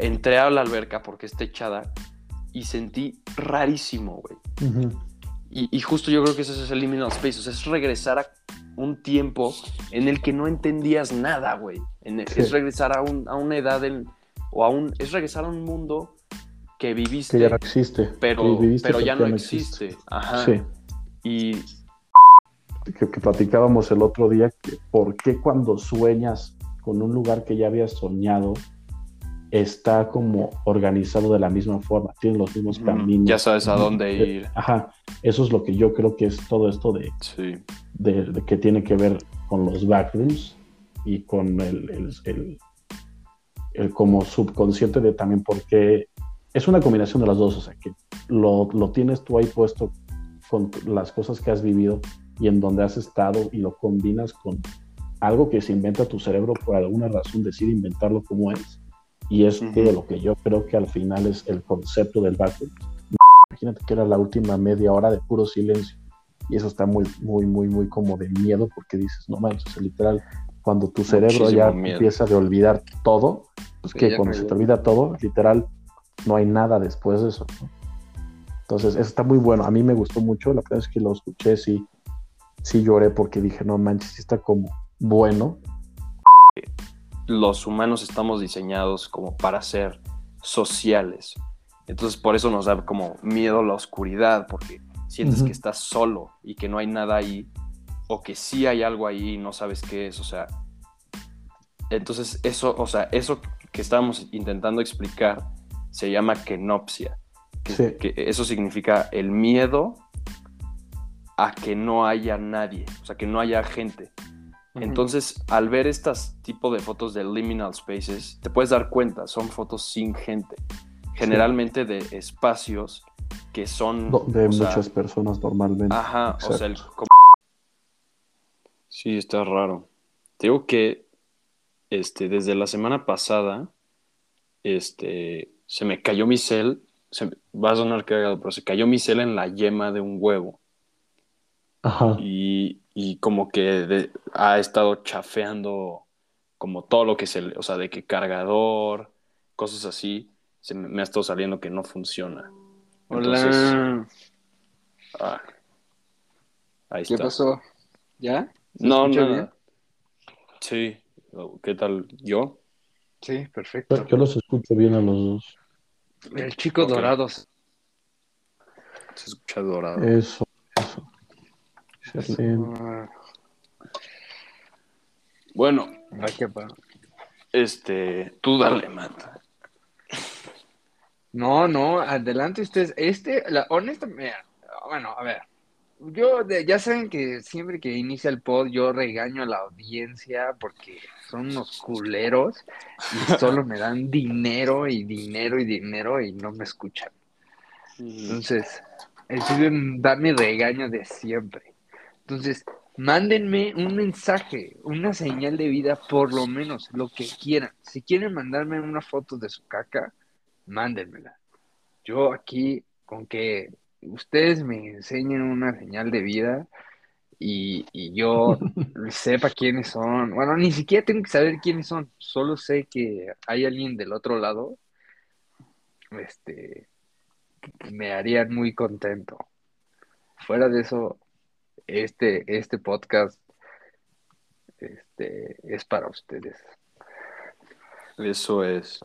entré a la alberca porque está echada y sentí rarísimo, güey. Y, y justo yo creo que eso es el liminal space, o sea, es regresar a un tiempo en el que no entendías nada, güey. En- Sí. Es regresar a, un- a una edad en- o a un, es regresar a un mundo que viviste, Que ya no existe. pero, viviste, pero ya no no existe. Ajá. Sí. Y que, que platicábamos el otro día, que por qué cuando sueñas con un lugar que ya habías soñado, está como organizado de la misma forma, tiene los mismos caminos. ya sabes a dónde ir. Ajá, eso es lo que yo creo que es todo esto de, Sí. de- de que tiene que ver con los backrooms y con el, el, el- el como subconsciente de también porque es una combinación de las dos, o sea, que lo, lo tienes tú ahí puesto con las cosas que has vivido y en donde has estado y lo combinas con algo que se inventa tu cerebro por alguna razón decide inventarlo como es y es lo que yo creo que al final es el concepto del backroom. Imagínate que era la última media hora de puro silencio y eso está muy, muy, muy, muy como de miedo porque dices, no manches, literal, cuando tu cerebro Muchísimo ya miedo. empieza de olvidar todo, pues Sí, que cuando se te olvida todo, literal, no hay nada después de eso. ¿no? Entonces, eso está muy bueno. A mí me gustó mucho. La primera vez que lo escuché, sí, sí lloré porque dije, no manches, sí está como bueno. Los humanos estamos diseñados como para ser sociales. Entonces por eso nos da como miedo la oscuridad, porque sientes Ujú. que estás solo y que no hay nada ahí, o que sí hay algo ahí y no sabes qué es, o sea. Entonces eso, o sea, eso que estábamos intentando explicar se llama kenopsia. Que, Sí. que eso significa el miedo a que no haya nadie, o sea, que no haya gente. Entonces, al ver estas tipo de fotos de liminal spaces, te puedes dar cuenta, son fotos sin gente. Generalmente de espacios que son... De sea, muchas personas normalmente. Ajá, o sea, el... Sí, está raro. Te digo que este, desde la semana pasada, este, se me cayó mi cel, se, va a sonar cagado, pero se cayó mi cel en la yema de un huevo. Ajá. y, y como que de- ha estado chafeando como todo lo que se le, o sea, de que cargador, cosas así, se me, me ha estado saliendo que no funciona. Entonces, Hola. ah, ahí ¿Qué está. pasó? ¿Ya? ¿Se No, bien? Sí, ¿qué tal? ¿Yo? Sí, perfecto. Yo los escucho bien a los dos. El chico Ok. dorado. Se escucha dorado. Eso. Bueno, ay, qué pa- este, tú dale, Mata. No, no, adelante ustedes. Este, la, honestamente, mira, bueno, a ver. Yo, de- ya saben que siempre que inicia el pod, yo regaño a la audiencia porque son unos culeros y solo me dan dinero y dinero y dinero y no me escuchan. Entonces, ese da mi regaño de siempre. Entonces, mándenme un mensaje, una señal de vida, por lo menos, lo que quieran. Si quieren mandarme una foto de su caca, mándenmela. Yo aquí, con que ustedes me enseñen una señal de vida y, y yo sepa quiénes son. Bueno, ni siquiera tengo que saber quiénes son, solo sé que hay alguien del otro lado. Este, me harían muy contento. Fuera de eso, este, este podcast este, es para ustedes. Eso es.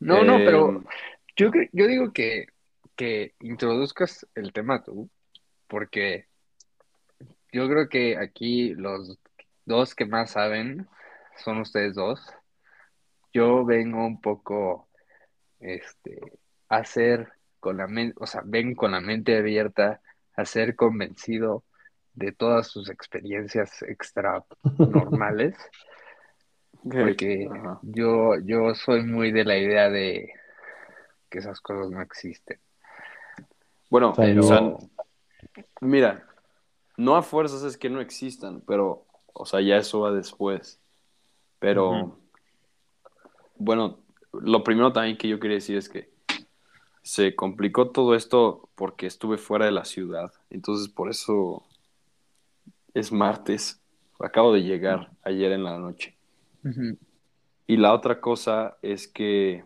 No, no, Eh, pero yo, yo digo que, que introduzcas el tema tú, porque yo creo que aquí los dos que más saben son ustedes dos. Yo vengo un poco este, a ser con la mente, o sea, vengo con la mente abierta a ser convencido de todas sus experiencias extra normales, porque Ajá. yo, yo soy muy de la idea de que esas cosas no existen. Bueno, Pero- o sea, mira, no a fuerzas es que no existan, pero, o sea, ya eso va después. Pero, bueno, lo primero también que yo quería decir es que se complicó todo esto porque estuve fuera de la ciudad. Entonces, por eso es martes. Acabo de llegar ayer en la noche. Y la otra cosa es que,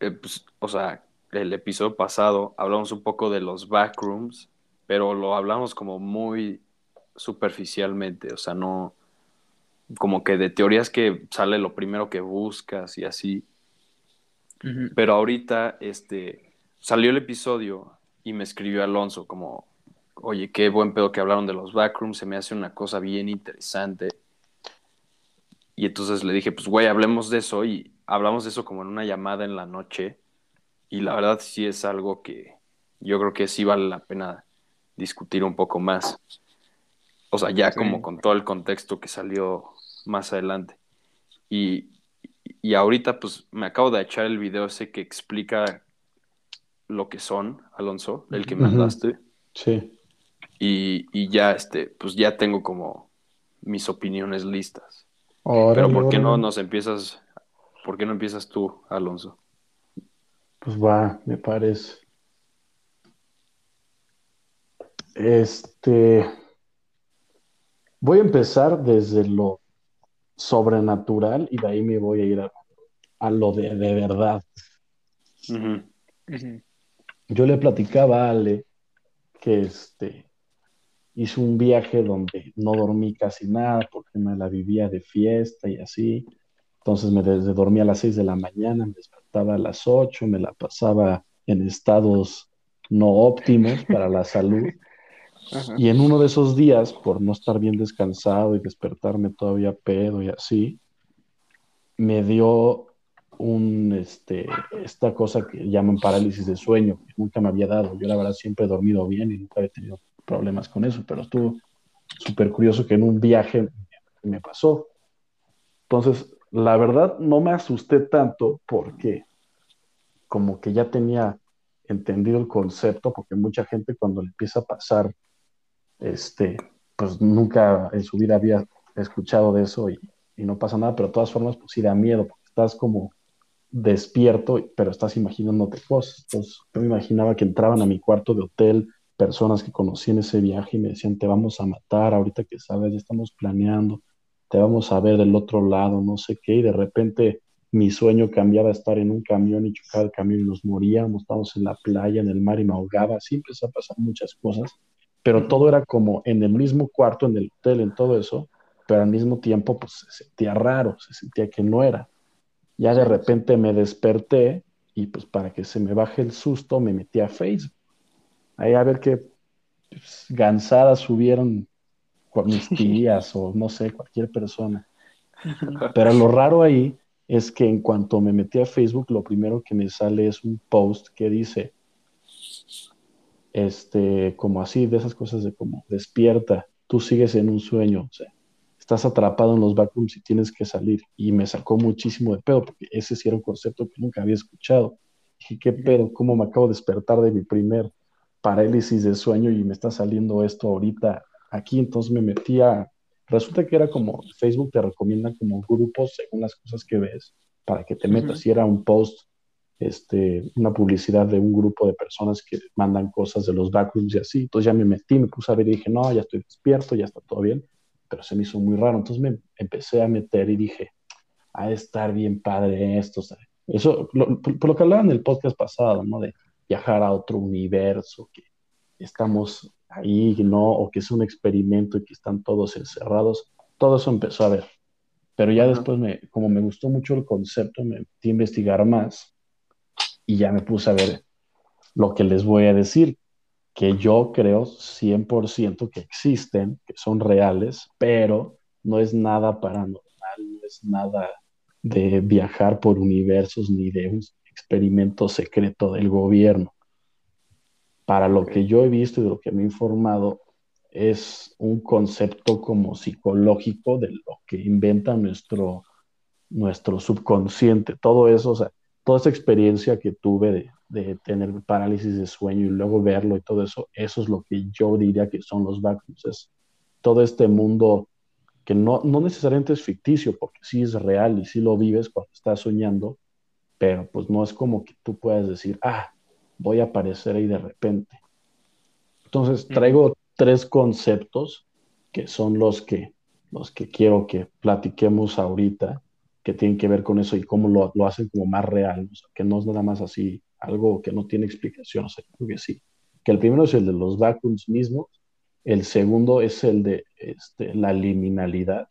eh, pues, o sea, el episodio pasado hablamos un poco de los backrooms, pero lo hablamos como muy superficialmente, o sea, no, como que de teorías que sale lo primero que buscas y así. Pero ahorita, este, salió el episodio y me escribió Alonso como, oye, qué buen pedo que hablaron de los backrooms, se me hace una cosa bien interesante. Y entonces le dije, pues güey, hablemos de eso y hablamos de eso como en una llamada en la noche. Y la verdad sí es algo que yo creo que sí vale la pena discutir un poco más. O sea, ya como con todo el contexto que salió más adelante. Y, y ahorita pues me acabo de echar el video ese que explica lo que son, Alonso, el que me mandaste. Sí. Y, y, ya este, pues ya tengo como mis opiniones listas. Pero ¿por qué no nos empiezas, por qué no empiezas tú, Alonso? Pues va, me parece. Este, voy a empezar desde lo sobrenatural y de ahí me voy a ir a, lo de, de verdad. Yo le platicaba a Ale que este, hice un viaje donde no dormí casi nada porque me la vivía de fiesta y así. Entonces me desde dormía a las 6 de la mañana, me despertaba a las 8, me la pasaba en estados no óptimos para la salud. Y en uno de esos días, por no estar bien descansado y despertarme todavía pedo y así, me dio un, este, esta cosa que llaman parálisis de sueño, que nunca me había dado. Yo la verdad siempre he dormido bien y nunca he tenido problemas con eso, pero estuvo súper curioso que en un viaje me pasó. Entonces, la verdad no me asusté tanto porque como que ya tenía entendido el concepto, porque mucha gente cuando le empieza a pasar este, pues nunca en su vida había escuchado de eso y, no pasa nada, pero de todas formas, pues sí da miedo, porque estás como despierto, pero estás imaginándote cosas. Entonces, yo me imaginaba que entraban a mi cuarto de hotel personas que conocí en ese viaje y me decían, te vamos a matar, ahorita que sabes, ya estamos planeando, te vamos a ver del otro lado, no sé qué, y de repente mi sueño cambiaba a estar en un camión y chocaba el camión y nos moríamos, estábamos en la playa, en el mar y me ahogaba, así empezó a pasar muchas cosas pero todo era como en el mismo cuarto, en el hotel, en todo eso, pero al mismo tiempo pues se sentía raro, se sentía que no era. Ya de repente me desperté y pues para que se me baje el susto me metí a Facebook. Ahí a ver qué pues, gansadas subieron con mis tías o no sé, cualquier persona. Pero lo raro ahí es que en cuanto me metí a Facebook, lo primero que me sale es un post que dice, este, como así, de esas cosas de como despierta, tú sigues en un sueño, o sea, estás atrapado en los backrooms y tienes que salir. Y me sacó muchísimo de pedo, porque ese sí era un concepto que nunca había escuchado. Dije, ¿qué pedo? ¿Cómo me acabo de despertar de mi primer parálisis de sueño y me está saliendo esto ahorita aquí? Entonces me metía, resulta que era como, Facebook te recomienda como grupos según las cosas que ves, para que te metas. Y era un post este, una publicidad de un grupo de personas que mandan cosas de los backrooms y así. Entonces ya me metí, me puse a ver y dije, no, ya estoy despierto, ya está todo bien, pero se me hizo muy raro. Entonces me empecé a meter y dije, a estar bien padre esto. Eso, por, lo que hablaba en el podcast pasado, ¿no? De viajar a otro universo, que estamos ahí, ¿no? O que es un experimento y que están todos encerrados. Todo eso empezó a ver. Pero ya después, me, como me gustó mucho el concepto, me metí a investigar más y ya me puse a ver lo que les voy a decir, que yo creo 100% que existen, que son reales, pero no es nada paranormal, no es nada de viajar por universos ni de experimento secreto del gobierno. Para lo que yo he visto y de lo que me he informado, es un concepto como psicológico de lo que inventa nuestro, nuestro subconsciente. Todo eso, o sea, toda esa experiencia que tuve de, tener parálisis de sueño y luego verlo y todo eso, eso es lo que yo diría que son los backrooms. Es todo este mundo que no, no necesariamente es ficticio, porque sí es real y sí lo vives cuando estás soñando, pero pues no es como que tú puedas decir, ah, voy a aparecer ahí de repente. Entonces traigo tres conceptos que son los que, los que quiero que platiquemos ahorita que tienen que ver con eso y cómo lo, lo hacen como más real, o sea, que no es nada más así, algo que no tiene explicación, o sea, creo que sí. Que el primero es el de los vacuums mismos, el segundo es el de este, la liminalidad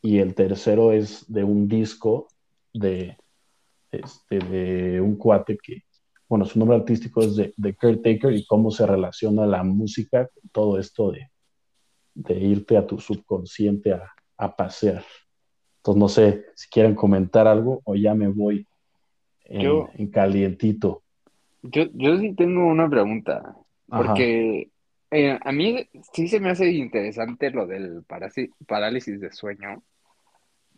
y el tercero es de un disco de, este, de un cuate que, bueno, su nombre artístico es de, de Caretaker y cómo se relaciona la música con todo esto de, de irte a tu subconsciente a, a pasear. Entonces, no sé si quieren comentar algo o ya me voy en, Yo- en calientito. Yo, yo sí tengo una pregunta, porque eh, a mí sí se me hace interesante lo del parálisis de sueño,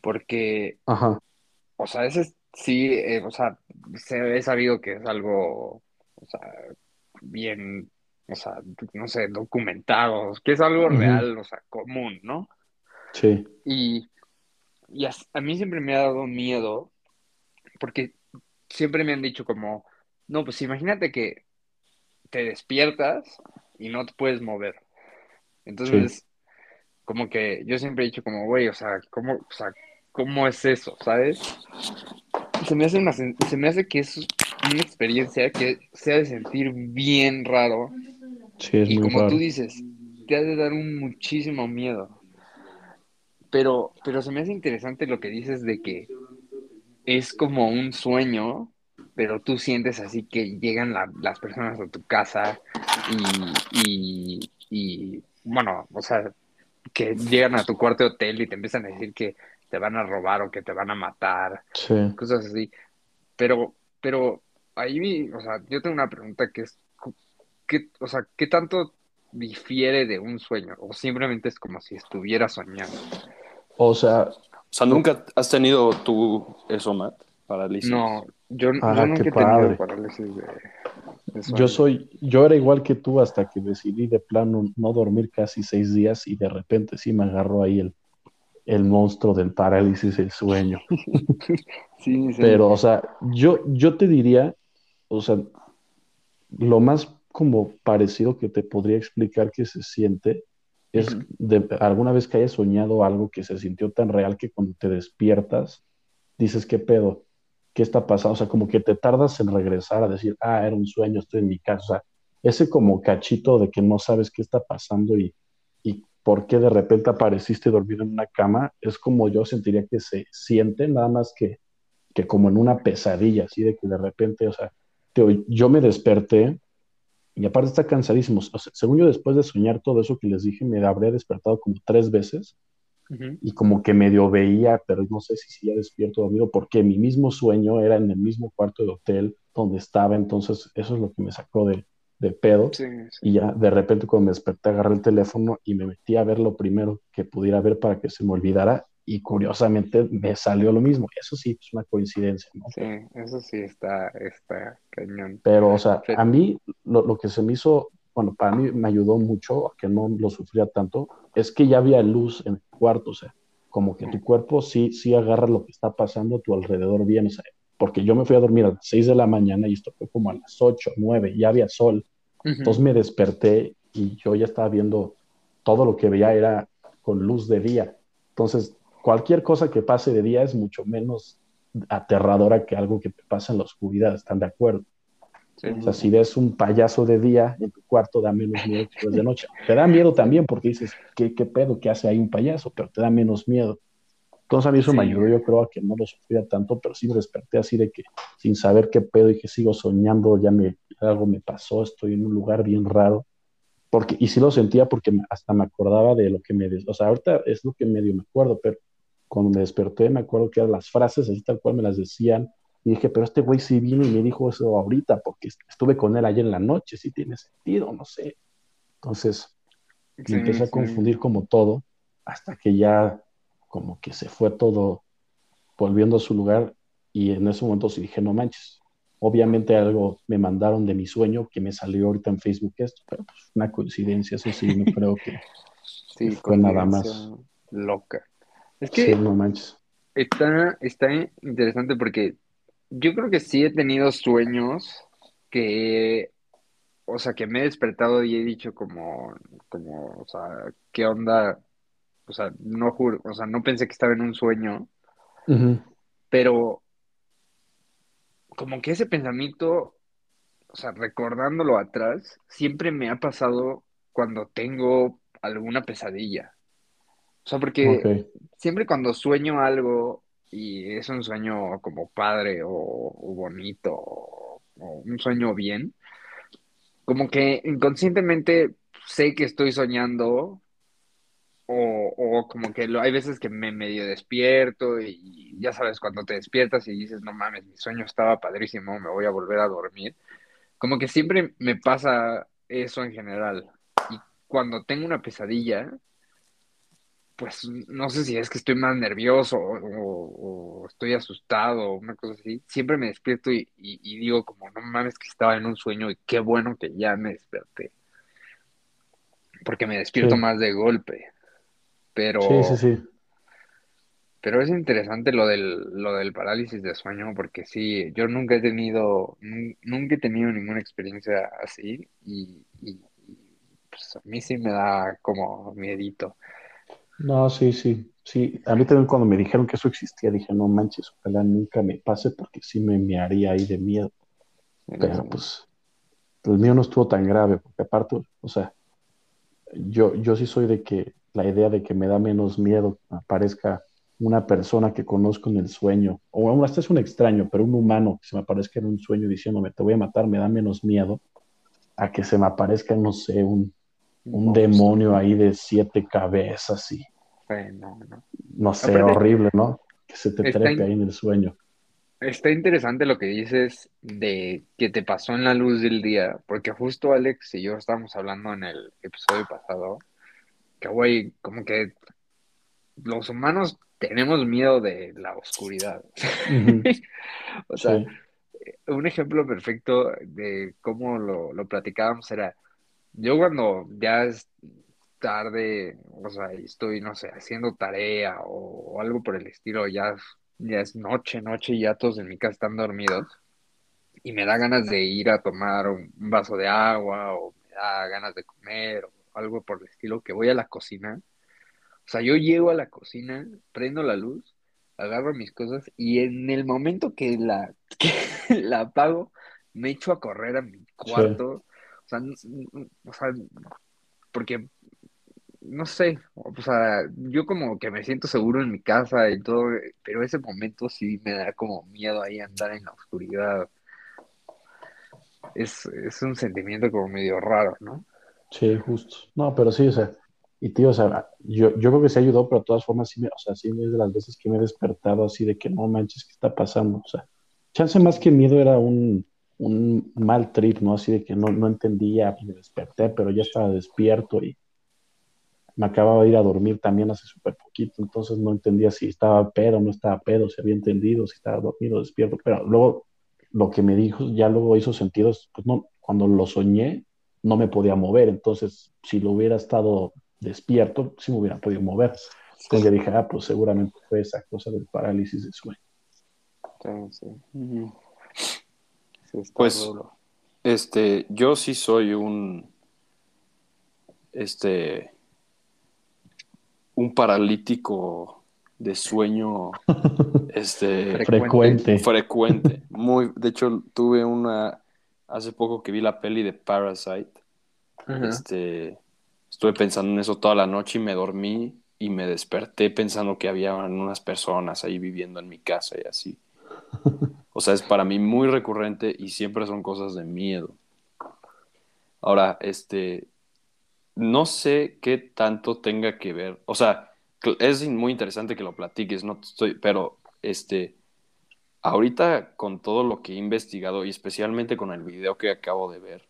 porque, Ajá, o sea, ese es- sí, eh, o sea, se he sabido que es algo, o sea, bien, o sea, no sé, documentado, que es algo real, o sea, común, ¿no? sí, Y, y a, a mí siempre me ha dado miedo, porque siempre me han dicho como, no, pues imagínate que te despiertas y no te puedes mover. Entonces, como que yo siempre he dicho como, güey, o sea, ¿cómo, o sea, ¿cómo es eso? ¿Sabes? Se me hace una, sen- se me hace que es una experiencia que se ha de sentir bien raro sí, es y muy como raro. tú dices, te ha de dar un muchísimo miedo. Pero, pero se me hace interesante lo que dices de que es como un sueño, pero tú sientes así que llegan la- las personas a tu casa y, y, y, bueno, o sea, que llegan a tu cuarto de hotel y te empiezan a decir que te van a robar o que te van a matar, Sí. cosas así. Pero, pero ahí, o sea, yo tengo una pregunta que es, ¿qué, o sea, ¿qué tanto difiere de un sueño? O simplemente es como si estuviera soñando. O sea, O sea, ¿nunca has tenido tú eso, Matt? Parálisis. No, yo, yo Ah, nunca qué he tenido parálisis de, de sueño. yo soy, yo era igual que tú hasta que decidí de plano no dormir casi seis días y de repente sí me agarró ahí el, el monstruo del parálisis del sueño. Sí, sí. Pero, o sea, yo, yo te diría, o sea, lo más como parecido que te podría explicar que se siente es de alguna vez que hayas soñado algo que se sintió tan real que cuando te despiertas dices, ¿qué pedo? ¿Qué está pasando? O sea, como que te tardas en regresar a decir, ah, era un sueño, estoy en mi casa. O sea, ese como cachito de que no sabes qué está pasando y por qué de repente apareciste dormido en una cama, es como yo sentiría que se siente, nada más que, que como en una pesadilla, así de que de repente, o sea, te- yo me desperté y aparte está cansadísimo. O sea, según yo, después de soñar todo eso que les dije, me habría despertado como tres veces y como que medio veía, pero no sé si seguía despierto o dormido, porque mi mismo sueño era en el mismo cuarto de hotel donde estaba, entonces eso es lo que me sacó de, de pedo. Sí, sí. Y ya de repente cuando me desperté agarré el teléfono y me metí a ver lo primero que pudiera ver para que se me olvidara y curiosamente me salió lo mismo. Eso sí, es una coincidencia, ¿no? Sí, eso sí está, está cañón. Pero, o sea, a mí lo, lo que se me hizo, bueno, para mí me ayudó mucho a que no lo sufría tanto, es que ya había luz en el cuarto, o sea, como que tu cuerpo sí, sí agarra lo que está pasando a tu alrededor bien, o sea, porque yo me fui a dormir a las 6 de la mañana y esto fue como a las 8, 9, ya había sol, Ujú. entonces me desperté y yo ya estaba viendo todo lo que veía era con luz de día, entonces cualquier cosa que pase de día es mucho menos aterradora que algo que te pasa en la oscuridad, ¿están de acuerdo? Sí. O sea, si ves un payaso de día en tu cuarto, da menos miedo que de noche. Te da miedo también porque dices, ¿qué, qué pedo que hace ahí un payaso? Pero te da menos miedo. Entonces a mí eso me Sí. ayudó, yo creo, a que no lo sufría tanto, pero sí me desperté así de que sin saber qué pedo y que sigo soñando, ya me, algo me pasó, estoy en un lugar bien raro. Porque, y sí lo sentía porque me- hasta me acordaba de lo que me... O sea, ahorita es lo que medio me acuerdo, pero cuando me desperté me acuerdo que eran las frases así tal cual me las decían y dije, pero este güey sí vino y me dijo eso ahorita, porque est- estuve con él ayer en la noche, sí tiene sentido, no sé. Entonces Sí, me empecé a confundir como todo, hasta que ya como que se fue todo volviendo a su lugar y en ese momento sí dije, no manches. Obviamente algo me mandaron de mi sueño que me salió ahorita en Facebook esto, pero pues una coincidencia, eso sí, no creo que Sí, fue nada más. loca. Es Sí, que no manches. está, está interesante porque yo creo que sí he tenido sueños que, o sea, que me he despertado y he dicho como, como, o sea, ¿qué onda? O sea, no juro, o sea, no pensé que estaba en un sueño, pero como que ese pensamiento, o sea, recordándolo atrás, siempre me ha pasado cuando tengo alguna pesadilla. O sea, porque siempre cuando sueño algo y es un sueño como padre o, bonito o, un sueño bien, como que inconscientemente sé que estoy soñando o, o como que lo, hay veces que me medio despierto y ya sabes, cuando te despiertas y dices, no mames, mi sueño estaba padrísimo, me voy a volver a dormir. Como que siempre me pasa eso en general. Y cuando tengo una pesadilla, pues no sé si es que estoy más nervioso o, estoy asustado o una cosa así, siempre me despierto y, digo como, no mames que estaba en un sueño y qué bueno que ya me desperté. Porque me despierto más de golpe. Pero... Sí, sí, sí. Pero es interesante lo del, lo del parálisis de sueño, porque sí, yo nunca he tenido, nunca he tenido ninguna experiencia así y, y pues a mí sí me da como miedito. No, sí, sí, sí. A mí también cuando me dijeron que eso existía, dije, no manches, ojalá nunca me pase porque sí me, me haría ahí de miedo. Pero pues el mío no estuvo tan grave, porque aparte, o sea, yo, yo sí soy de que la idea de que me da menos miedo aparezca una persona que conozco en el sueño, o aún hasta es un extraño, pero un humano que se me aparezca en un sueño diciéndome te voy a matar, me da menos miedo a que se me aparezca, no sé, un, un demonio ahí de siete cabezas y no, sé, horrible, ¿no? Que se te trepe ahí en el sueño. Está interesante lo que dices de que te pasó en la luz del día, porque justo Alex y yo estábamos hablando en el episodio pasado, güey, como que los humanos tenemos miedo de la oscuridad. o sea, un ejemplo perfecto de cómo lo, lo platicábamos era, yo cuando ya es tarde, o sea, estoy, no sé, haciendo tarea o, algo por el estilo, ya, ya es noche, noche y ya todos en mi casa están dormidos y me da ganas de ir a tomar un, vaso de agua o me da ganas de comer o algo por el estilo, que voy a la cocina. O sea, yo llego a la cocina, prendo la luz, agarro mis cosas y en el momento que la, la apago, me echo a correr a mi cuarto. O sea, o sea, porque, no sé, o sea, yo como que me siento seguro en mi casa y todo, pero ese momento sí me da como miedo ahí andar en la oscuridad. Es, es un sentimiento como medio raro, ¿no? Sí, justo. No, pero sí, o sea, y tío, o sea, yo, yo creo que se ayudó, pero de todas formas sí me, o sea, sí es de las veces que me he despertado así de que no manches, ¿qué está pasando? O sea, chance más que miedo era un, un mal trip, ¿no? Así de que no, no entendía, me desperté, pero ya estaba despierto y me acababa de ir a dormir también hace súper poquito, entonces no entendía si estaba pedo no estaba pedo, si había entendido, si estaba dormido, despierto, pero luego lo que me dijo ya luego hizo sentido, pues no, cuando lo soñé no me podía mover, entonces si lo hubiera estado despierto, sí me hubiera podido mover. Entonces ya dije, ah, pues seguramente fue esa cosa del parálisis de sueño. Sí, pues, este, yo sí soy un, este, un paralítico de sueño, este, frecuente. Frecuente. Muy, de hecho, tuve una, hace poco que vi la peli de Parasite, este, estuve pensando en eso toda la noche y me dormí y me desperté pensando que había unas personas ahí viviendo en mi casa y así. O sea, es para mí muy recurrente y siempre son cosas de miedo. Ahora, este, no sé qué tanto tenga que ver, o sea, es muy interesante que lo platiques, no estoy, pero este, ahorita con todo lo que he investigado y especialmente con el video que acabo de ver,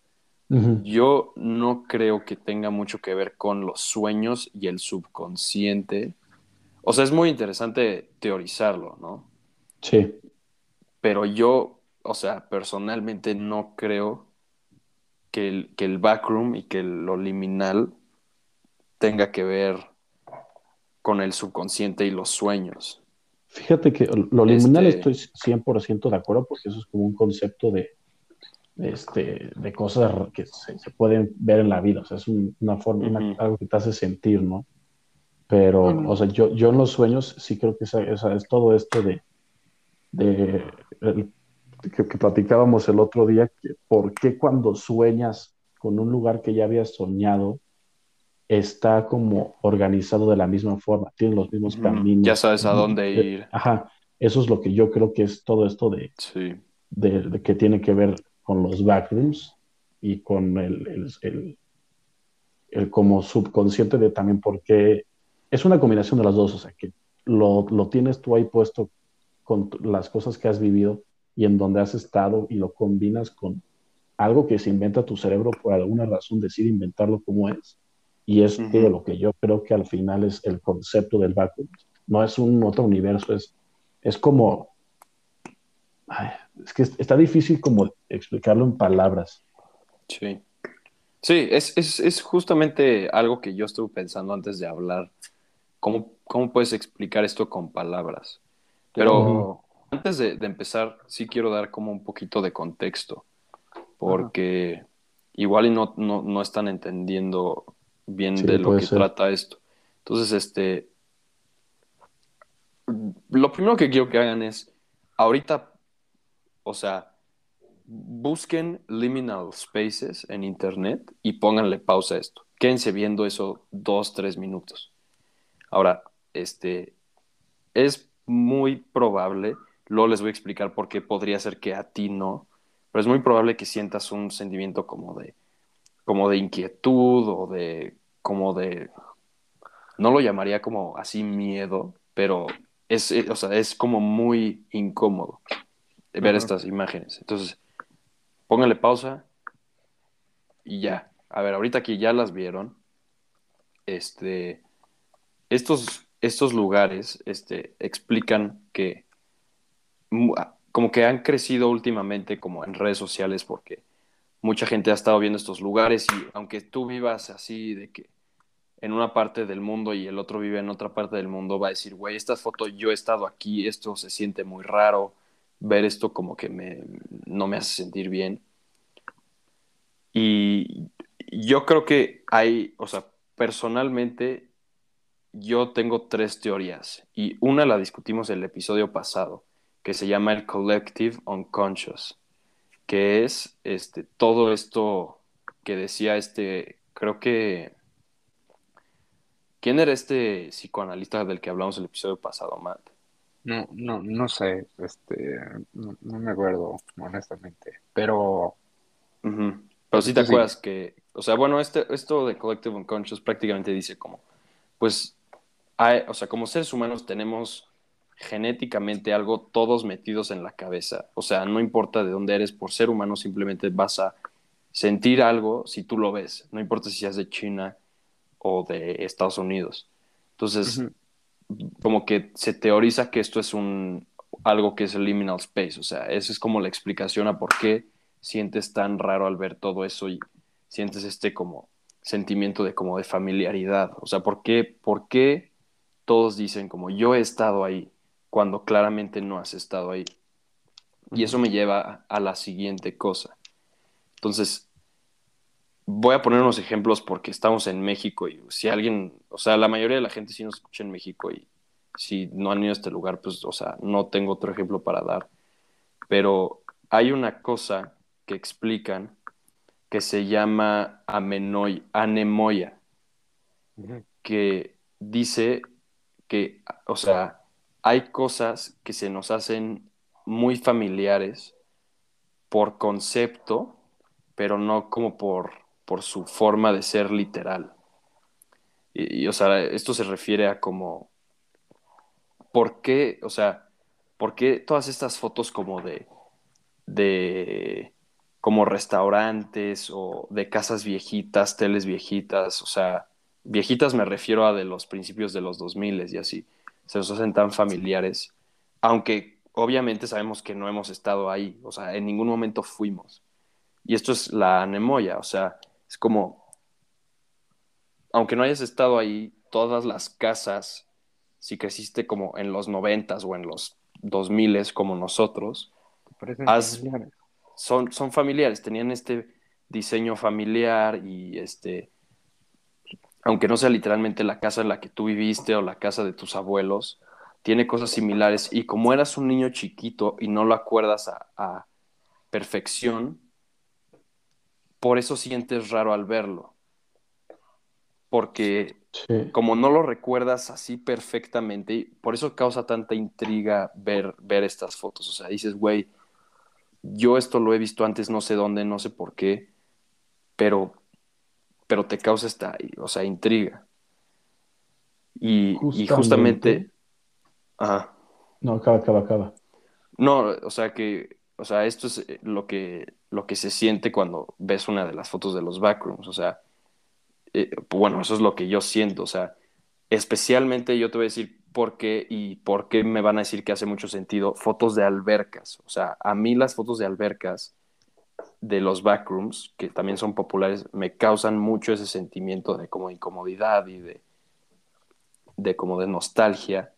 yo no creo que tenga mucho que ver con los sueños y el subconsciente. O sea, es muy interesante teorizarlo, ¿no? Sí pero yo, o sea, personalmente no creo que el, que el backroom y que lo liminal tenga que ver con el subconsciente y los sueños. Fíjate que lo liminal este estoy 100% de acuerdo porque eso es como un concepto de, este, de cosas que se, pueden ver en la vida, o sea, es una forma, algo que te hace sentir, ¿no? Pero, o sea, yo, yo en los sueños sí creo que es todo esto de, de que, platicábamos el otro día, que por qué cuando sueñas con un lugar que ya habías soñado, está como organizado de la misma forma, tiene los mismos caminos. Ya sabes a dónde ir. Ajá, eso es lo que yo creo que es todo esto de, de, que tiene que ver con los backrooms y con el, el, el, como subconsciente de también porque es una combinación de las dos, o sea, que lo, lo tienes tú ahí puesto con las cosas que has vivido y en donde has estado y lo combinas con algo que se inventa tu cerebro por alguna razón, decide inventarlo como es. Y es todo lo que yo creo que al final es el concepto del vacuum. No es un otro universo, es, es como... es que está difícil como explicarlo en palabras. Sí. Sí, es, es, es, justamente algo que yo estuve pensando antes de hablar. ¿Cómo, cómo puedes explicar esto con palabras? Pero antes de, empezar, sí quiero dar como un poquito de contexto, porque igual y no, no, están entendiendo bien de lo que trata esto. Entonces, este, lo primero que quiero que hagan es, ahorita, o sea, busquen liminal spaces en internet y pónganle pausa a esto. Quédense viendo eso dos, tres minutos. Ahora, este, es muy probable Luego les voy a explicar por qué podría ser que a ti no, pero es muy probable que sientas un sentimiento como de, como de inquietud o de, como de, no lo llamaría como así miedo, pero es, eh, o sea, es como muy incómodo ver estas imágenes. Entonces, pónganle pausa y ya. A ver, ahorita que ya las vieron, este, estos, estos lugares este, explican que como que han crecido últimamente como en redes sociales porque mucha gente ha estado viendo estos lugares y aunque tú vivas así de que en una parte del mundo y el otro vive en otra parte del mundo, va a decir, güey, esta foto yo he estado aquí, esto se siente muy raro, ver esto como que me, no me hace sentir bien. Y yo creo que hay, o sea, personalmente yo tengo tres teorías y una la discutimos el episodio pasado que se llama el Collective Unconscious, que es este, todo esto que decía este, creo que... ¿Quién era este psicoanalista del que hablamos el episodio pasado, Matt? No, no, no sé, este, no, me acuerdo, honestamente, pero... Pero sí te acuerdas que, o sea, bueno, este, esto de Collective Unconscious prácticamente dice como, pues, hay, o sea, como seres humanos tenemos genéticamente algo todos metidos en la cabeza. O sea, no importa de dónde eres, por ser humano simplemente vas a sentir algo si tú lo ves. No importa si seas de China o de Estados Unidos. Entonces, como que se teoriza que esto es un algo que es el liminal space. O sea, esa es como la explicación a por qué sientes tan raro al ver todo eso y sientes este como sentimiento de como de familiaridad. O sea, ¿por qué, por qué todos dicen como yo he estado ahí? Cuando claramente no has estado ahí. Y eso me lleva a la siguiente cosa. Entonces, voy a poner unos ejemplos porque estamos en México y si alguien, o sea, la mayoría de la gente sí nos escucha en México y si no han ido a este lugar, pues, o sea, no tengo otro ejemplo para dar. Pero hay una cosa que explican que se llama anemoya, que dice que, o sea, hay cosas que se nos hacen muy familiares por concepto, pero no como por, por su forma de ser literal. Y, o sea, esto se refiere a como, ¿por qué, o sea, por qué todas estas fotos como de, de, como restaurantes o de casas viejitas, teles viejitas, o sea, viejitas me refiero a de los principios de los 2000 y así se nos hacen tan familiares, aunque obviamente sabemos que no hemos estado ahí, o sea, en ningún momento fuimos. Y esto es la anemoya, o sea, es como, aunque no hayas estado ahí, todas las casas, si creciste como en los noventas o en los dos miles como nosotros, Son, son familiares, tenían este diseño familiar y este aunque no sea literalmente la casa en la que tú viviste o la casa de tus abuelos, tiene cosas similares y como eras un niño chiquito y no lo acuerdas a, a perfección, por eso sientes raro al verlo. Porque Sí. como no lo recuerdas así perfectamente, y por eso causa tanta intriga ver, ver estas fotos. O sea, dices, güey, yo esto lo he visto antes, no sé dónde, no sé por qué, pero, pero te causa esta, o sea, intriga. Y y Justamente. justamente, ajá. No, acaba, acaba, acaba. No, o sea que, o sea, esto es eh, lo que, lo que se siente cuando ves una de las fotos de los backrooms. O sea, eh, bueno, eso es lo que yo siento. O sea, especialmente yo te voy a decir por qué y por qué me van a decir que hace mucho sentido fotos de albercas. O sea, a mí las fotos de albercas de los backrooms, que también son populares, me causan mucho ese sentimiento de como incomodidad y de, de como de nostalgia.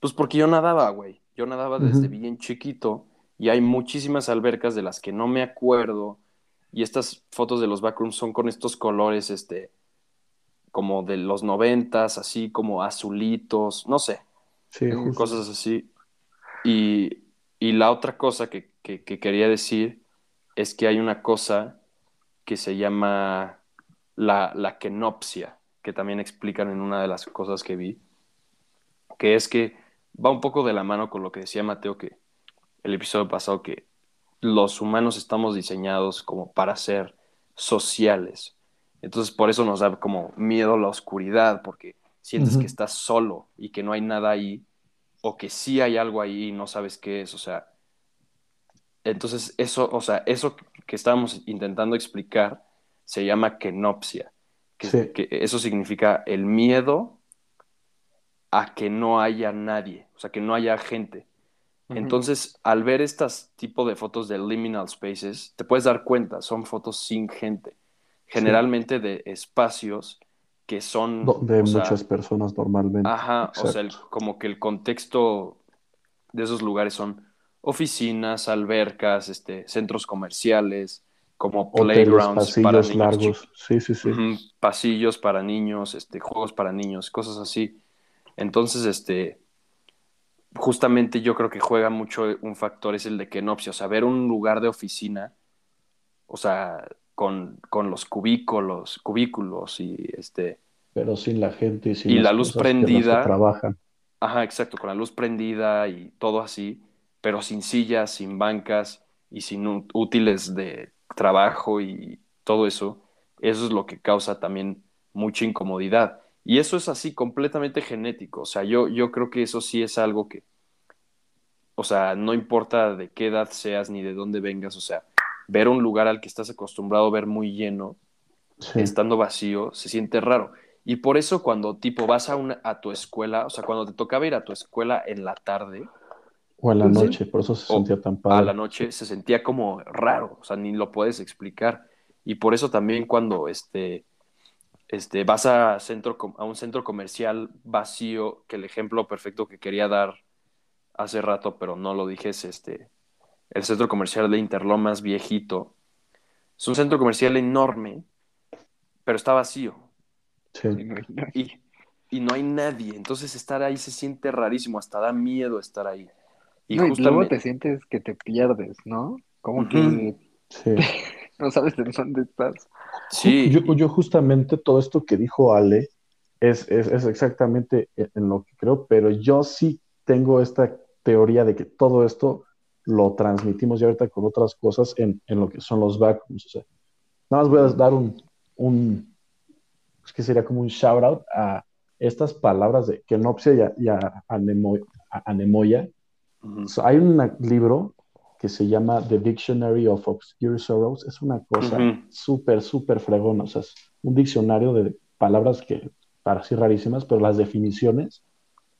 Pues porque yo nadaba, güey. Yo nadaba desde bien chiquito y hay muchísimas albercas de las que no me acuerdo. Y estas fotos de los backrooms son con estos colores, este, como de los noventas, así como azulitos, no sé, Sí, justo. cosas así. Y, y la otra cosa que, que- que quería decir es que hay una cosa que se llama la, la kenopsia, que también explican en una de las cosas que vi, que es que va un poco de la mano con lo que decía Mateo, que el episodio pasado, que los humanos estamos diseñados como para ser sociales. Entonces por eso nos da como miedo la oscuridad, porque sientes que estás solo y que no hay nada ahí, o que sí hay algo ahí y no sabes qué es, o sea. Entonces eso, o sea, eso que estábamos intentando explicar se llama kenopsia, que, Sí. que eso significa el miedo a que no haya nadie, o sea, que no haya gente. Entonces, al ver estas tipo de fotos de liminal spaces, te puedes dar cuenta, son fotos sin gente, generalmente de espacios que son De sea, muchas personas normalmente. Ajá, o sea, el- como que el contexto de esos lugares son oficinas, albercas, este, centros comerciales, como Hoteles, playgrounds para pasillos niños largos. Sí, sí, sí. Pasillos para niños, este, juegos para niños, cosas así. Entonces, este, justamente yo creo que juega mucho un factor es el de kenopsia, o sea, ver un lugar de oficina, o sea, con, con los cubículos, cubículos y este, Pero sin la gente y sin Y las la luz cosas que que prendida. trabajan. ajá, exacto, con la luz prendida y todo así, pero sin sillas, sin bancas y sin útiles de trabajo y todo eso, eso es lo que causa también mucha incomodidad. Y eso es así completamente genético. O sea, yo, yo creo que eso sí es algo que, o sea, no importa de qué edad seas ni de dónde vengas, o sea, ver un lugar al que estás acostumbrado a ver muy lleno, Sí. estando vacío, se siente raro. Y por eso cuando tipo vas a, una, a tu escuela, o sea, cuando te tocaba ir a tu escuela en la tarde, O en la sí. noche, por eso se O sentía tan a padre. la noche se sentía como raro, o sea, ni lo puedes explicar. Y por eso también cuando este, este, vas a, centro, a un centro comercial vacío, que el ejemplo perfecto que quería dar hace rato, pero no lo dije, es este, el centro comercial de Interlomas viejito. Es un centro comercial enorme, pero está vacío Sí. Y, y no hay nadie. Entonces estar ahí se siente rarísimo, hasta da miedo estar ahí. Y No, y luego justamente... te sientes que te pierdes, ¿no? Como que Sí. no sabes en dónde estás. Sí, Yo, yo justamente todo esto que dijo Ale es, es, es exactamente en lo que creo, pero yo sí tengo esta teoría de que todo esto lo transmitimos ya ahorita con otras cosas en, en lo que son los backrooms. O sea, nada más voy a dar un, un es que sería como un shout out a estas palabras de kenopsia y a, y a anemo- a anemoya. So, hay un libro que se llama The Dictionary of Obscure Sorrows. Es una cosa Ujú. súper, súper fregona. O sea, es un diccionario de palabras que parecen rarísimas, pero las definiciones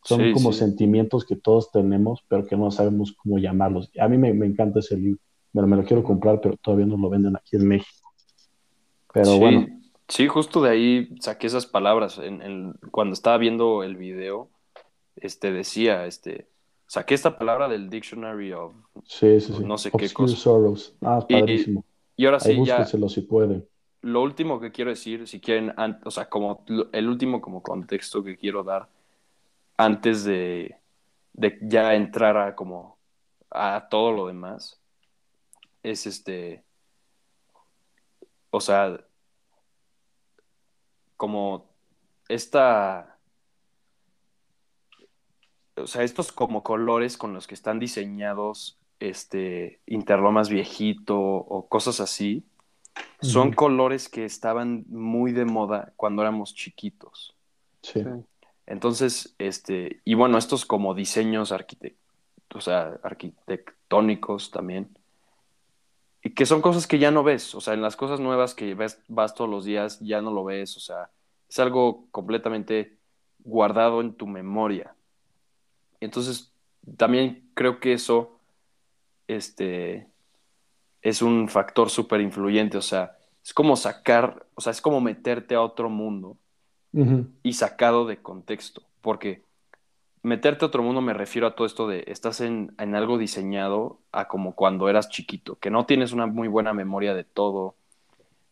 son Sí, como sí. sentimientos que todos tenemos, pero que no sabemos cómo llamarlos. A mí me, me encanta ese libro. Lo- me lo quiero comprar, pero todavía no lo venden aquí en México. Pero sí, bueno, sí, justo de ahí saqué esas palabras. En, en- cuando estaba viendo el video, este decía, este, saqué esta palabra del Dictionary of... sí, sí, sí. No sé qué cosa. Sorrows. Ah, Y- padrísimo. Y ahora Ahí sí, ya, si pueden. lo último que quiero decir, si quieren, o sea, como el último como contexto que quiero dar antes de, de ya entrar a como a todo lo demás, es este, o sea, como esta, o sea, estos como colores con los que están diseñados, este, interlomas viejito o cosas así, son colores que estaban muy de moda cuando éramos chiquitos. Sí. Entonces, este, y bueno, estos como diseños o sea, arquitectónicos también, y que son cosas que ya no ves, o sea, en las cosas nuevas que ves, vas todos los días, ya no lo ves, o sea, es algo completamente guardado en tu memoria. Entonces, también creo que eso, este, es un factor súper influyente, o sea, es como sacar, o sea, es como meterte a otro mundo y sacado de contexto, porque meterte a otro mundo me refiero a todo esto de estás en, algo diseñado a como cuando eras chiquito, que no tienes una muy buena memoria de todo,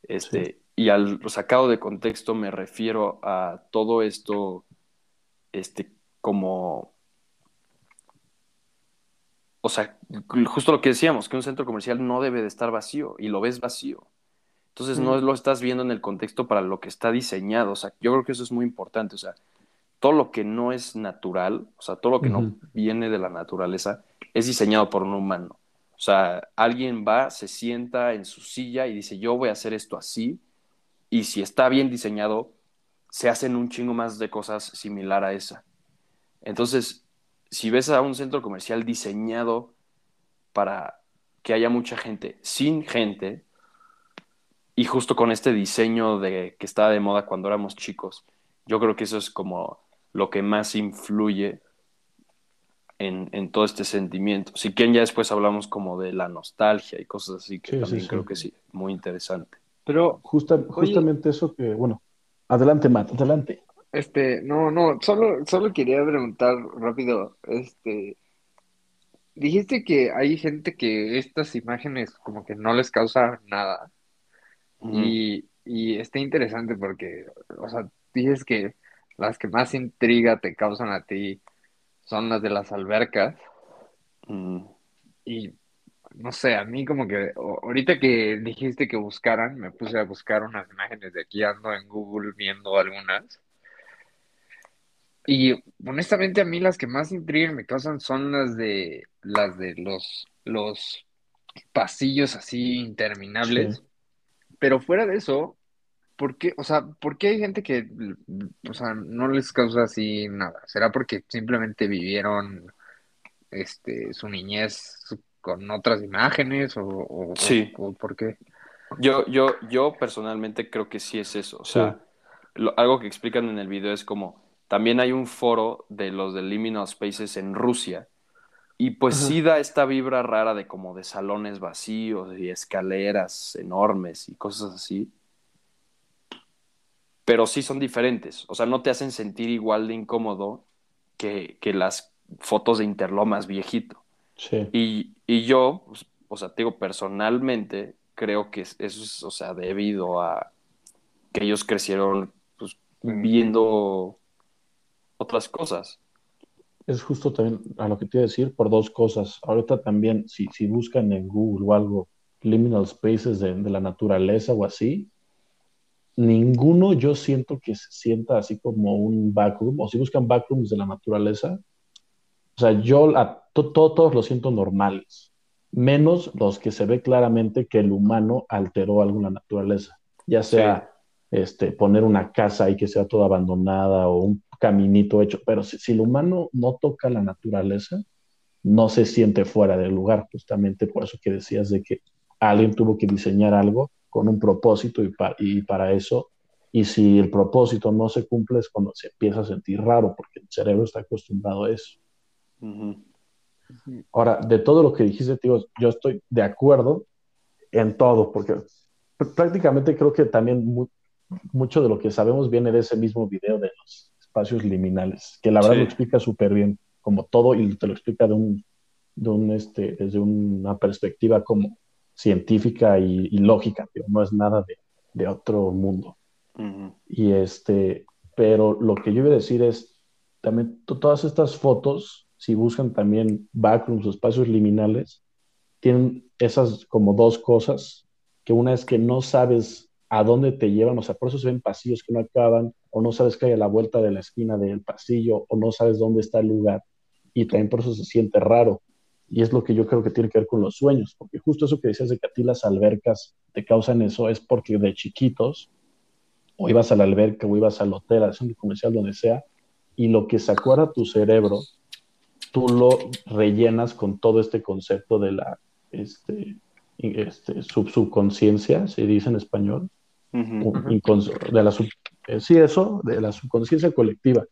este, y al sacado de contexto me refiero a todo esto, este, como o sea, justo lo que decíamos, que un centro comercial no debe de estar vacío y lo ves vacío. Entonces no lo estás viendo en el contexto para lo que está diseñado. O sea, yo creo que eso es muy importante. O sea, todo lo que no es natural, o sea, todo lo que no viene de la naturaleza, es diseñado por un humano. O sea, alguien va, se sienta en su silla y dice, yo voy a hacer esto así. Y si está bien diseñado, se hacen un chingo más de cosas similar a esa. Entonces, si ves a un centro comercial diseñado para que haya mucha gente sin gente, y justo con este diseño de que estaba de moda cuando éramos chicos, yo creo que eso es como lo que más influye en, todo este sentimiento. Si quieren, ya después hablamos como de la nostalgia y cosas así, que también creo que sí, muy interesante. Pero justamente eso que, bueno, adelante, Matt, adelante. Este, no, no, solo, solo quería preguntar rápido, este, dijiste que hay gente que estas imágenes como que no les causa nada. Y, y está interesante porque, o sea, dices que las que más intriga te causan a ti son las de las albercas. Y no sé, a mí como que ahorita que dijiste que buscaran, me puse a buscar unas imágenes de aquí, ando en Google viendo algunas. Y honestamente a mí las que más intrigan me causan son las de las de los los pasillos así interminables. Pero fuera de eso, ¿por qué, o sea, por qué hay gente que, o sea, no les causa así nada? ¿Será porque simplemente vivieron este su niñez con otras imágenes o, sí. por qué? Yo, yo, yo personalmente creo que sí es eso. O sea, algo que explican en el video es como también hay un foro de los de Liminal Spaces en Rusia. Y pues sí da esta vibra rara de como de salones vacíos y escaleras enormes y cosas así. Pero sí son diferentes. O sea, no te hacen sentir igual de incómodo que, las fotos de Interlomas viejito. Sí. Y, yo, pues, o sea, te digo, personalmente creo que eso es, o sea, debido a que ellos crecieron pues, viendo otras cosas. Es justo también a lo que te iba a decir por dos cosas. Ahorita también, si, si buscan en Google o algo, liminal spaces de, la naturaleza o así, ninguno yo siento que se sienta así como un backroom, o si buscan backrooms de la naturaleza, o sea, yo a todos los siento normales, menos los que se ve claramente que el humano alteró algo en la naturaleza, ya sea este, poner una casa ahí que sea toda abandonada o un caminito hecho, pero si, el humano no toca la naturaleza, no se siente fuera del lugar, justamente por eso que decías de que alguien tuvo que diseñar algo con un propósito y, y para eso, y si el propósito no se cumple es cuando se empieza a sentir raro, porque el cerebro está acostumbrado a eso. Ahora, de todo lo que dijiste, tío, yo estoy de acuerdo en todo, porque prácticamente creo que también mucho de lo que sabemos viene de ese mismo video de los espacios liminales, que la verdad lo explica súper bien, como todo, y te lo explica de un, de un este, desde una perspectiva como científica y, lógica, no es nada de, de otro mundo. Y este, pero lo que yo iba a decir es, también todas estas fotos si buscan también backrooms o espacios liminales, tienen esas como dos cosas, que una es que no sabes a dónde te llevan, o sea, por eso se ven pasillos que no acaban, o no sabes que hay a la vuelta de la esquina del pasillo, o no sabes dónde está el lugar, y también por eso se siente raro. Y es lo que yo creo que tiene que ver con los sueños, porque justo eso que decías de que a ti las albercas te causan eso es porque de chiquitos o ibas a la alberca o ibas al hotel, al centro comercial, donde sea, y lo que se acuerda tu cerebro, tú lo rellenas con todo este concepto de la este, este, sub subconsciencia, se dice en español, de la eh, sí, eso, de la subconsciencia colectiva.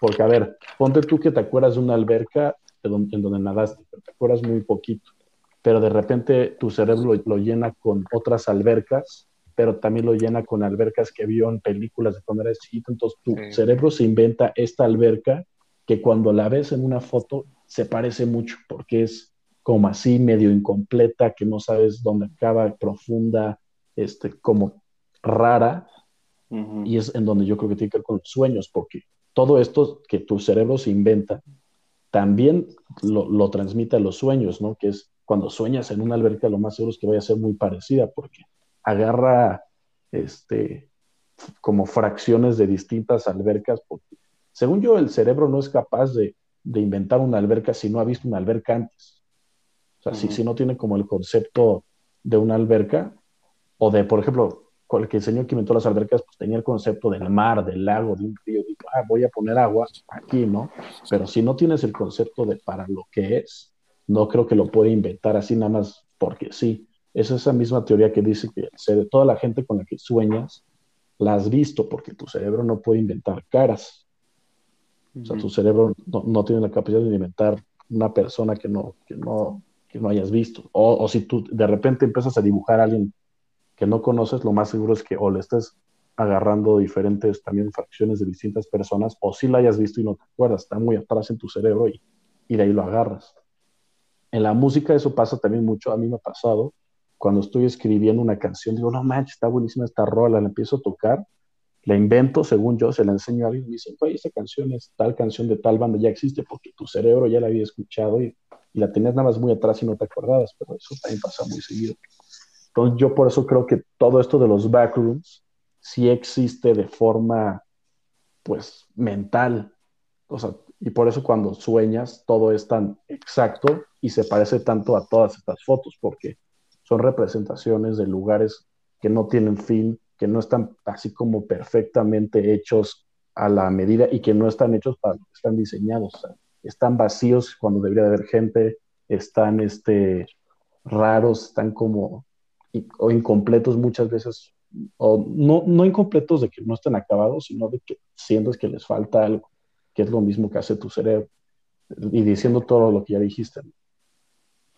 Porque, a ver, ponte tú que te acuerdas de una alberca en donde nadaste, pero te acuerdas muy poquito. Pero de repente tu cerebro lo, llena con otras albercas, pero también lo llena con albercas que vio en películas de cuando eras chiquito. Entonces tu cerebro se inventa esta alberca que cuando la ves en una foto se parece mucho porque es como así medio incompleta, que no sabes dónde acaba, profunda, este, como rara. Y es en donde yo creo que tiene que ver con los sueños, porque todo esto que tu cerebro se inventa también lo, transmite a los sueños, ¿no? Que es cuando sueñas en una alberca, lo más seguro es que vaya a ser muy parecida, porque agarra este, como fracciones de distintas albercas, porque según yo, el cerebro no es capaz de, inventar una alberca si no ha visto una alberca antes. O sea, si, si no tiene como el concepto de una alberca, o de, por ejemplo, el que el señor que inventó las albercas, pues tenía el concepto del mar, del lago, de un río, digo, ah, voy a poner agua aquí, ¿no? Pero si no tienes el concepto de para lo que es, no creo que lo pueda inventar así nada más porque sí. Es esa misma teoría que dice que toda la gente con la que sueñas la has visto, porque tu cerebro no puede inventar caras. O sea, tu cerebro no, tiene la capacidad de inventar una persona que no, que no, que no hayas visto. O, o si tú de repente empiezas a dibujar a alguien que no conoces, lo más seguro es que o le estés agarrando diferentes también fracciones de distintas personas, o si la hayas visto y no te acuerdas, está muy atrás en tu cerebro y, y de ahí lo agarras. En la música eso pasa también mucho, a mí me ha pasado, cuando estoy escribiendo una canción, digo, no manches, está buenísima esta rola, la empiezo a tocar, la invento, según yo, se la enseño a alguien y me dice, oye, esta canción es tal canción de tal banda, ya existe, porque tu cerebro ya la había escuchado y, y la tenías nada más muy atrás y no te acordabas, pero eso también pasa muy seguido. Entonces yo por eso creo que todo esto de los backrooms sí existe de forma, pues, mental. O sea, y por eso cuando sueñas todo es tan exacto y se parece tanto a todas estas fotos, porque son representaciones de lugares que no tienen fin, que no están así como perfectamente hechos a la medida y que no están hechos para lo que están diseñados. O sea, están vacíos cuando debería haber gente, están este, raros, están como o incompletos muchas veces, o no, no incompletos de que no estén acabados, sino de que sientes que les falta algo, que es lo mismo que hace tu cerebro, y diciendo todo lo que ya dijiste.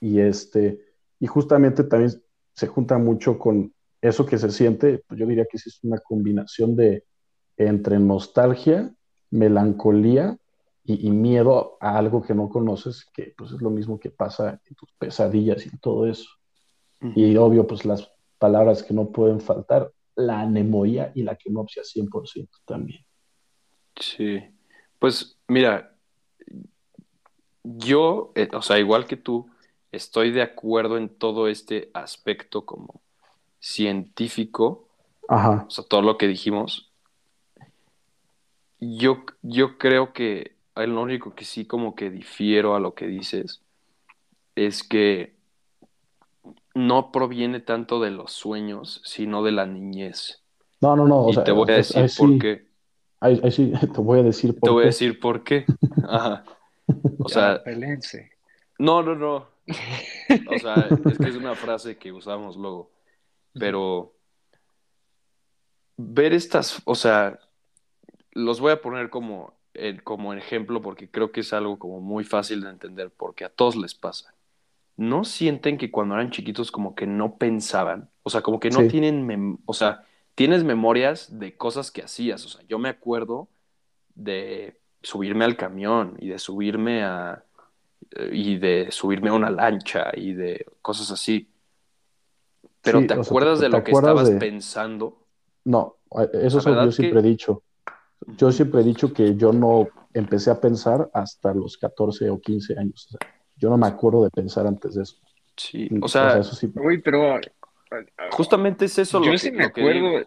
Y, este, y justamente también se junta mucho con eso que se siente, pues yo diría que es una combinación de entre nostalgia, melancolía y, miedo a algo que no conoces, que pues es lo mismo que pasa en tus pesadillas y todo eso. Y obvio, pues las palabras que no pueden faltar, la anemoia y la quinopsia 100% también. Sí, pues mira, yo, eh, o sea, igual que tú, estoy de acuerdo en todo este aspecto como científico, Ajá. o sea, todo lo que dijimos. Yo, yo creo que lo único que sí como que difiero a lo que dices es que no proviene tanto de los sueños, sino de la niñez. No, no, no. y te voy a decir por qué. Ahí, sí, te voy a decir por qué. Te voy a decir por qué. Ajá. O sea. No, no, no. O sea, es que es una frase que usamos luego. Pero ver estas, o sea, los voy a poner como, como ejemplo porque creo que es algo como muy fácil de entender porque a todos les pasa. ¿No sienten que cuando eran chiquitos como que no pensaban? O sea, como que no tienen, o sea, tienes memorias de cosas que hacías. O sea, yo me acuerdo de subirme al camión y de subirme a y de subirme a una lancha y de cosas así. Pero ¿te acuerdas de lo que estabas pensando? No, eso es lo que yo siempre he dicho. Yo siempre he dicho que yo no empecé a pensar hasta los 14 o 15 años. O sea, yo no me acuerdo de pensar antes de eso. Sí, o sea, eso sí. Uy, pero justamente es eso lo yo que, sí me lo que acuerdo,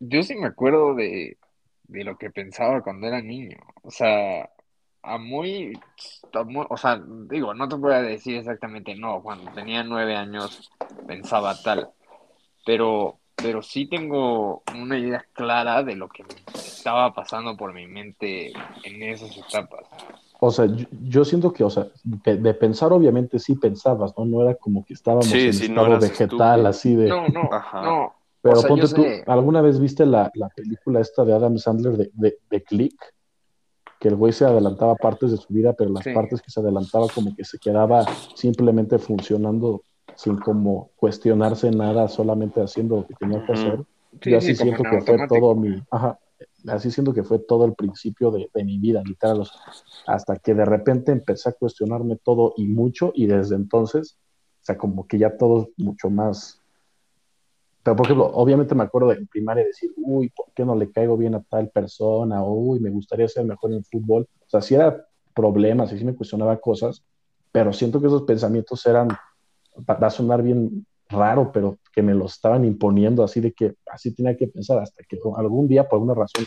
yo sí me acuerdo de, de lo que pensaba cuando era niño. O sea, a muy, a muy- o sea, digo, no te voy a decir exactamente no, cuando tenía nueve años pensaba tal, pero, pero sí tengo una idea clara de lo que me estaba pasando por mi mente en esas etapas. O sea, yo, yo siento que, o sea, de, de pensar obviamente sí pensabas, ¿no? No era como que estábamos Sí, en sí, estado vegetal, estúpido. así de... No, no, Ajá. no. Pero o sea, ponte tú, sé. ¿alguna vez viste la, la película esta de Adam Sandler de, de, de Click? Que el güey se adelantaba partes de su vida, pero las Sí. partes que se adelantaba como que se quedaba simplemente funcionando sin como cuestionarse nada, solamente haciendo lo que tenía que hacer. Sí, Yo sí, así como siento en que fue todo mi, ajá, así siento que fue todo el principio de, mi vida, literal, hasta que de repente empecé a cuestionarme todo y mucho, y desde entonces, o sea, como que ya todo es mucho más. Pero, por ejemplo, obviamente me acuerdo de en primaria decir, uy, ¿por qué no le caigo bien a tal persona? Uy, me gustaría ser mejor en fútbol. O sea, sí era problemas, y sí me cuestionaba cosas, pero siento que esos pensamientos eran, va a sonar bien raro, pero que me los estaban imponiendo así de que así tenía que pensar hasta que algún día, por alguna razón,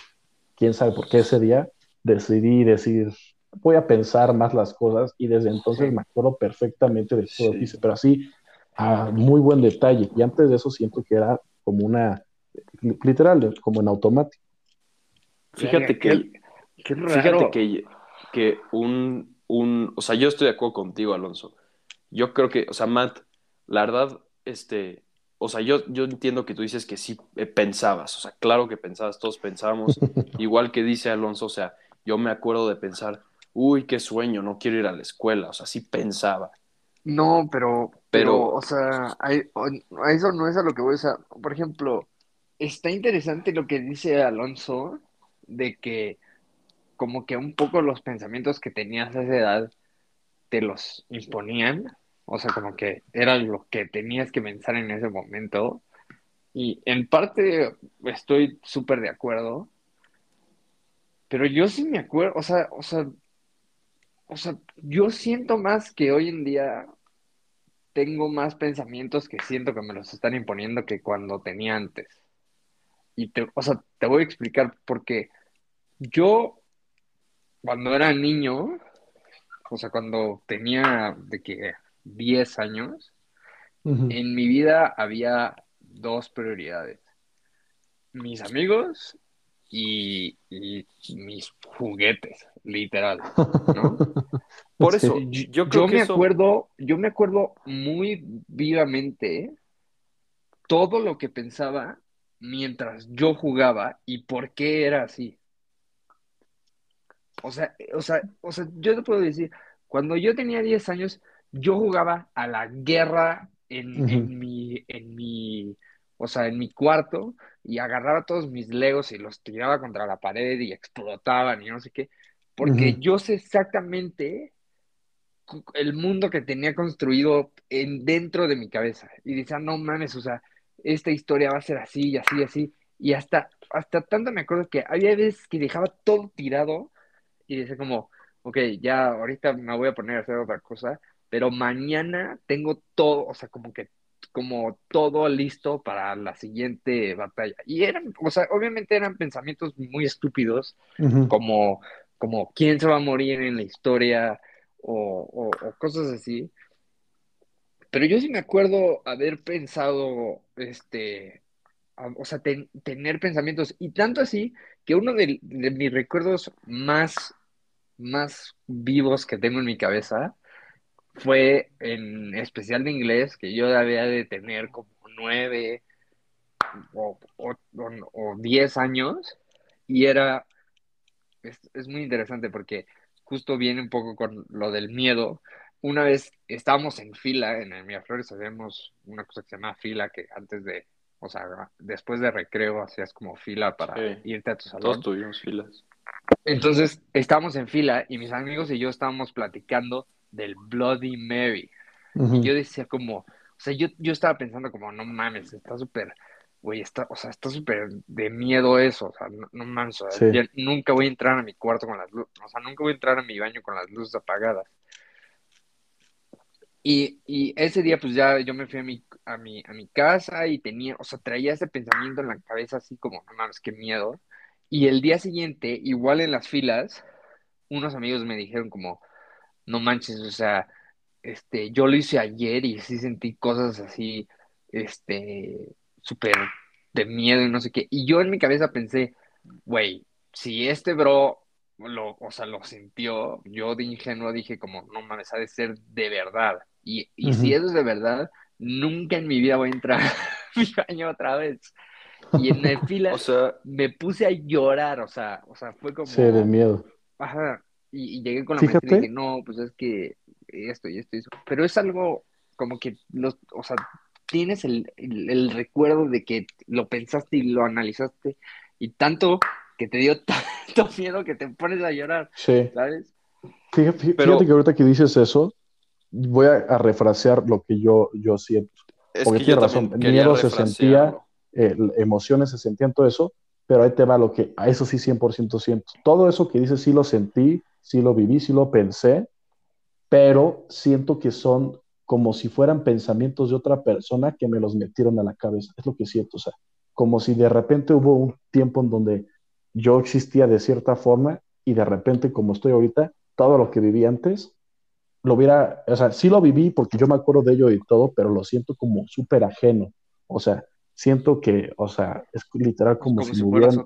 quién sabe por qué ese día, decidí decir, voy a pensar más las cosas y desde entonces Sí. me acuerdo perfectamente de todo lo que hice, pero así a muy buen detalle. Y antes de eso siento que era como una, literal, como en automático. Fíjate que, qué, qué raro. fíjate que, que un, un, o sea, yo estoy de acuerdo contigo, Alonso. Yo creo que, o sea, Matt, la verdad, este, o sea, yo, yo entiendo que tú dices que sí eh, pensabas, o sea, claro que pensabas, todos pensábamos, igual que dice Alonso, o sea, yo me acuerdo de pensar, uy, qué sueño, no quiero ir a la escuela, o sea, sí pensaba. No, pero, pero, Pero- o sea, hay- o- a eso no es a lo que voy a usar. Por ejemplo, está interesante lo que dice Alonso de que como que un poco los pensamientos que tenías a esa edad te los imponían, o sea, como que era lo que tenías que pensar en ese momento. Y en parte estoy súper de acuerdo, pero yo sí me acuerdo, o sea, o sea, o sea, yo siento más que hoy en día tengo más pensamientos que siento que me los están imponiendo que cuando tenía antes. Y te, o sea, te voy a explicar porque yo cuando era niño, o sea, cuando tenía de que 10 años, en mi vida había dos prioridades. Mis amigos y, y mis juguetes, literal, ¿no? Por Sí. eso, Yo, yo creo yo que me eso, acuerdo, yo me acuerdo muy vivamente todo lo que pensaba mientras yo jugaba y por qué era así. O sea, o sea, o sea, yo te puedo decir, cuando yo tenía 10 años, yo jugaba a la guerra en, en mi, en mi, o sea, en mi cuarto y agarraba todos mis legos y los tiraba contra la pared y explotaban y no sé qué, porque yo sé exactamente el mundo que tenía construido en, dentro de mi cabeza. Y decía, no mames, o sea, esta historia va a ser así y así y así. Y hasta, hasta tanto me acuerdo que había veces que dejaba todo tirado y decía como, ok, ya ahorita me voy a poner a hacer otra cosa, pero mañana tengo todo, o sea, como que como todo listo para la siguiente batalla. Y eran, o sea, obviamente eran pensamientos muy estúpidos, Ujú. como, como quién se va a morir en la historia o, o- o cosas así. Pero yo sí me acuerdo haber pensado, este, o sea, ten- tener pensamientos, y tanto así que uno de, de mis recuerdos más, más vivos que tengo en mi cabeza fue en especial de inglés, que yo debía de tener como nueve o, o, diez años, y era, es, es muy interesante porque justo viene un poco con lo del miedo. Una vez estábamos en fila en el Miraflores, hacíamos una cosa que se llama fila, que antes de, o sea, después de recreo hacías como fila para Sí. irte a tu todos salón. tuvimos filas. Entonces estábamos en fila y mis amigos y yo estábamos platicando del Bloody Mary. Y yo decía como, o sea, yo, yo estaba pensando como, no mames, está súper, güey, está, o sea, está súper de miedo eso, o sea, no, no mames, o sea, Sí. ya nunca voy a entrar a mi cuarto con las luces, o sea, nunca voy a entrar a mi baño con las luces apagadas. Y, y ese día, pues ya yo me fui a mi, a mi, a mi casa y tenía, o sea, traía ese pensamiento en la cabeza así como, no mames, qué miedo. Y el día siguiente, igual en las filas, unos amigos me dijeron como, no manches, o sea, este, yo lo hice ayer y sí sentí cosas así, este, súper de miedo y no sé qué. Y yo en mi cabeza pensé, güey, si este bro lo, o sea, lo sintió, yo de ingenuo dije como, no mames, ha de ser de verdad. Y, y si eso es de verdad, nunca en mi vida voy a entrar a mi baño otra vez. Y en la fila O sea, me puse a llorar, o sea, o sea, fue como, Sí, de miedo. ajá, y, y llegué con la maestra y Fíjate. dije, no, pues es que esto y esto y eso. Pero es algo como que, los, o sea, tienes el, el, el recuerdo de que lo pensaste y lo analizaste y tanto que te dio tanto miedo que te pones a llorar, Sí. ¿sabes? Fíjate, fí- Pero- fíjate que ahorita que dices eso, voy a, a refrasear lo que yo, yo siento. es Porque que tienes razón, miedo se sentía, eh, emociones se sentían todo eso, pero ahí te va lo que, a eso sí 100% siento. Todo eso que dices sí lo sentí, sí lo viví, sí lo pensé, pero siento que son como si fueran pensamientos de otra persona que me los metieron a la cabeza. Es lo que siento, o sea, como si de repente hubo un tiempo en donde yo existía de cierta forma y de repente como estoy ahorita, todo lo que viví antes, lo hubiera, o sea, sí lo viví porque yo me acuerdo de ello y todo, pero lo siento como súper ajeno. O sea, siento que, o sea, es literal como, Como si si me hubieran,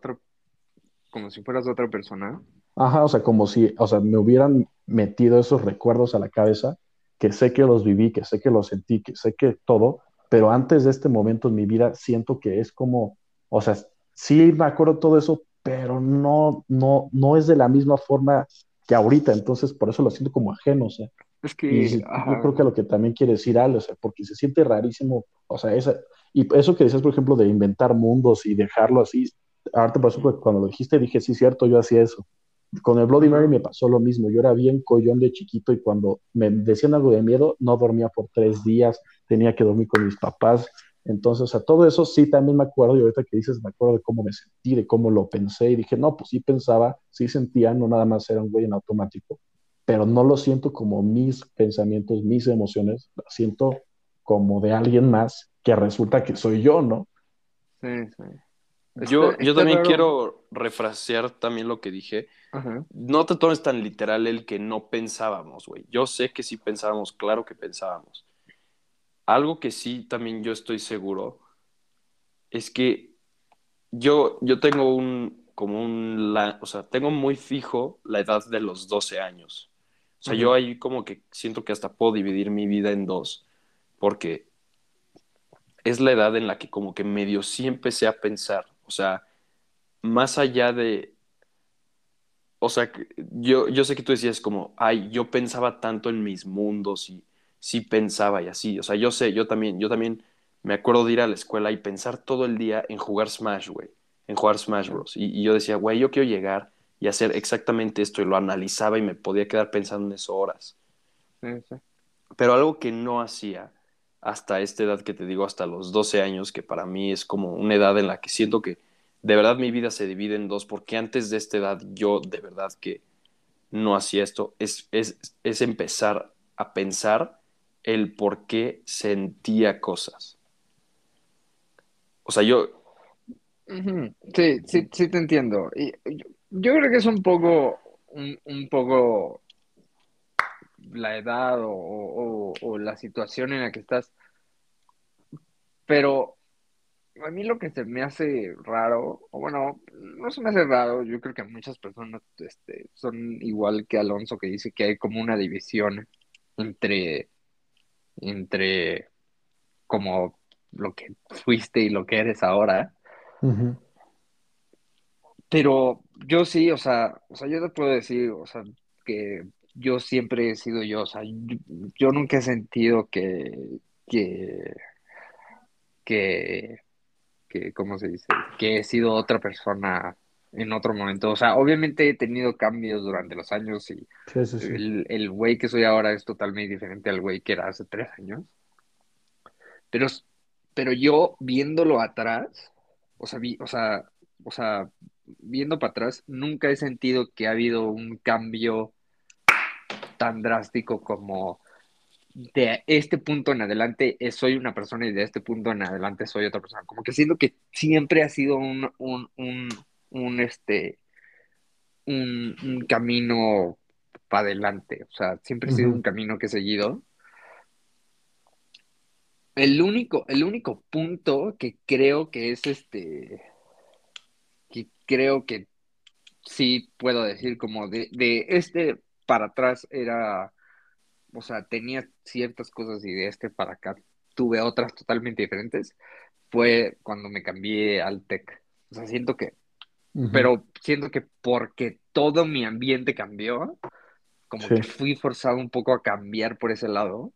como si fueras otra persona. ajá, o sea, como si, o sea, me hubieran metido esos recuerdos a la cabeza, que sé que los viví, que sé que los sentí, que sé que todo, pero antes de este momento en mi vida siento que es como, o sea, sí me acuerdo todo eso, pero no, no, no es de la misma forma que ahorita, entonces por eso lo siento como ajeno, o sea. Es Y que, ajá, yo creo que lo que también quiere decir Ale, o sea, porque se siente rarísimo, o sea, esa, y eso que decías, por ejemplo, de inventar mundos y dejarlo así, ahorita por ejemplo, cuando lo dijiste dije, sí, cierto, yo hacía eso. Con el Bloody Mary me pasó lo mismo, yo era bien collón de chiquito y cuando me decían algo de miedo, no dormía por tres días, tenía que dormir con mis papás, entonces, o sea, todo eso sí también me acuerdo, y ahorita que dices, me acuerdo de cómo me sentí, de cómo lo pensé, y dije, no, pues sí pensaba, sí sentía, no nada más era un güey en automático pero no lo siento como mis pensamientos, mis emociones, lo siento como de alguien más que resulta que soy yo, ¿no? sí, sí. Yo, Está- yo está también raro. quiero refrasear también lo que dije. Ajá. No te tomes tan literal el que no pensábamos, güey. Yo sé que sí pensábamos, claro que pensábamos. Algo que sí también yo estoy seguro es que yo, yo tengo un, como un, la, o sea, tengo muy fijo la edad de los 12 años. O sea, yo ahí como que siento que hasta puedo dividir mi vida en dos, porque es la edad en la que como que medio sí empecé a pensar. O sea, más allá de, o sea, yo, yo sé que tú decías como, ay, yo pensaba tanto en mis mundos y sí pensaba y así. O sea, yo sé, yo también, yo también me acuerdo de ir a la escuela y pensar todo el día en jugar Smash, güey, en jugar Smash Bros. Y, y yo decía, güey, yo quiero llegar y hacer exactamente esto y lo analizaba y me podía quedar pensando en eso horas. Sí, sí. Pero algo que no hacía hasta esta edad que te digo, hasta los 12 años, que para mí es como una edad en la que siento que de verdad mi vida se divide en dos, porque antes de esta edad yo de verdad que no hacía esto, es, es, es empezar a pensar el por qué sentía cosas. O sea, yo. Sí, sí, sí te entiendo. Yo creo que es un poco, un, un poco la edad o, o- o la situación en la que estás. Pero a mí lo que se me hace raro, o bueno, no se me hace raro, yo creo que muchas personas este, son igual que Alonso, que dice que hay como una división entre, entre como lo que fuiste y lo que eres ahora. Ujú. Pero yo sí, o sea, o sea, yo te puedo decir, o sea, que yo siempre he sido yo, o sea, yo, yo nunca he sentido que, que, que, que, ¿cómo se dice? Que he sido otra persona en otro momento. O sea, obviamente he tenido cambios durante los años y Sí, sí, sí. el, el güey que soy ahora es totalmente diferente al güey que era hace tres años. Pero, pero yo viéndolo atrás, o sea, o sea, o sea, viendo para atrás, nunca he sentido que ha habido un cambio tan drástico como de este punto en adelante soy una persona y de este punto en adelante soy otra persona. Como que siento que siempre ha sido un, un, un, un este, un, camino para adelante. O sea, siempre ha sido un camino que he seguido. El único, el único punto que creo que es este, que creo que sí puedo decir como de, de este para atrás era o sea, tenía ciertas cosas y de este para acá tuve otras totalmente diferentes, fue cuando me cambié al tech. O sea, siento que, pero siento que porque todo mi ambiente cambió, como que fui forzado un poco a cambiar por ese lado,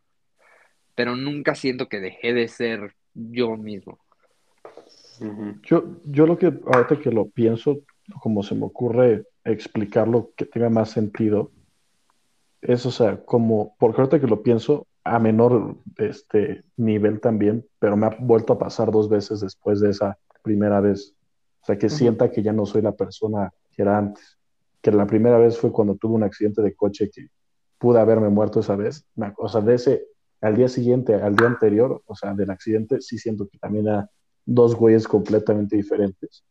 pero nunca siento que dejé de ser yo mismo. Yo, yo lo que, ahorita que lo pienso, como se me ocurre explicarlo que tenga más sentido, es, o sea, como, porque ahorita que lo pienso, a menor este, nivel también, pero me ha vuelto a pasar dos veces después de esa primera vez. O sea, que sienta que ya no soy la persona que era antes. Que la primera vez fue cuando tuve un accidente de coche que pude haberme muerto esa vez. O sea, de ese, al día siguiente, al día anterior, o sea, del accidente, sí siento que también era dos güeyes completamente diferentes.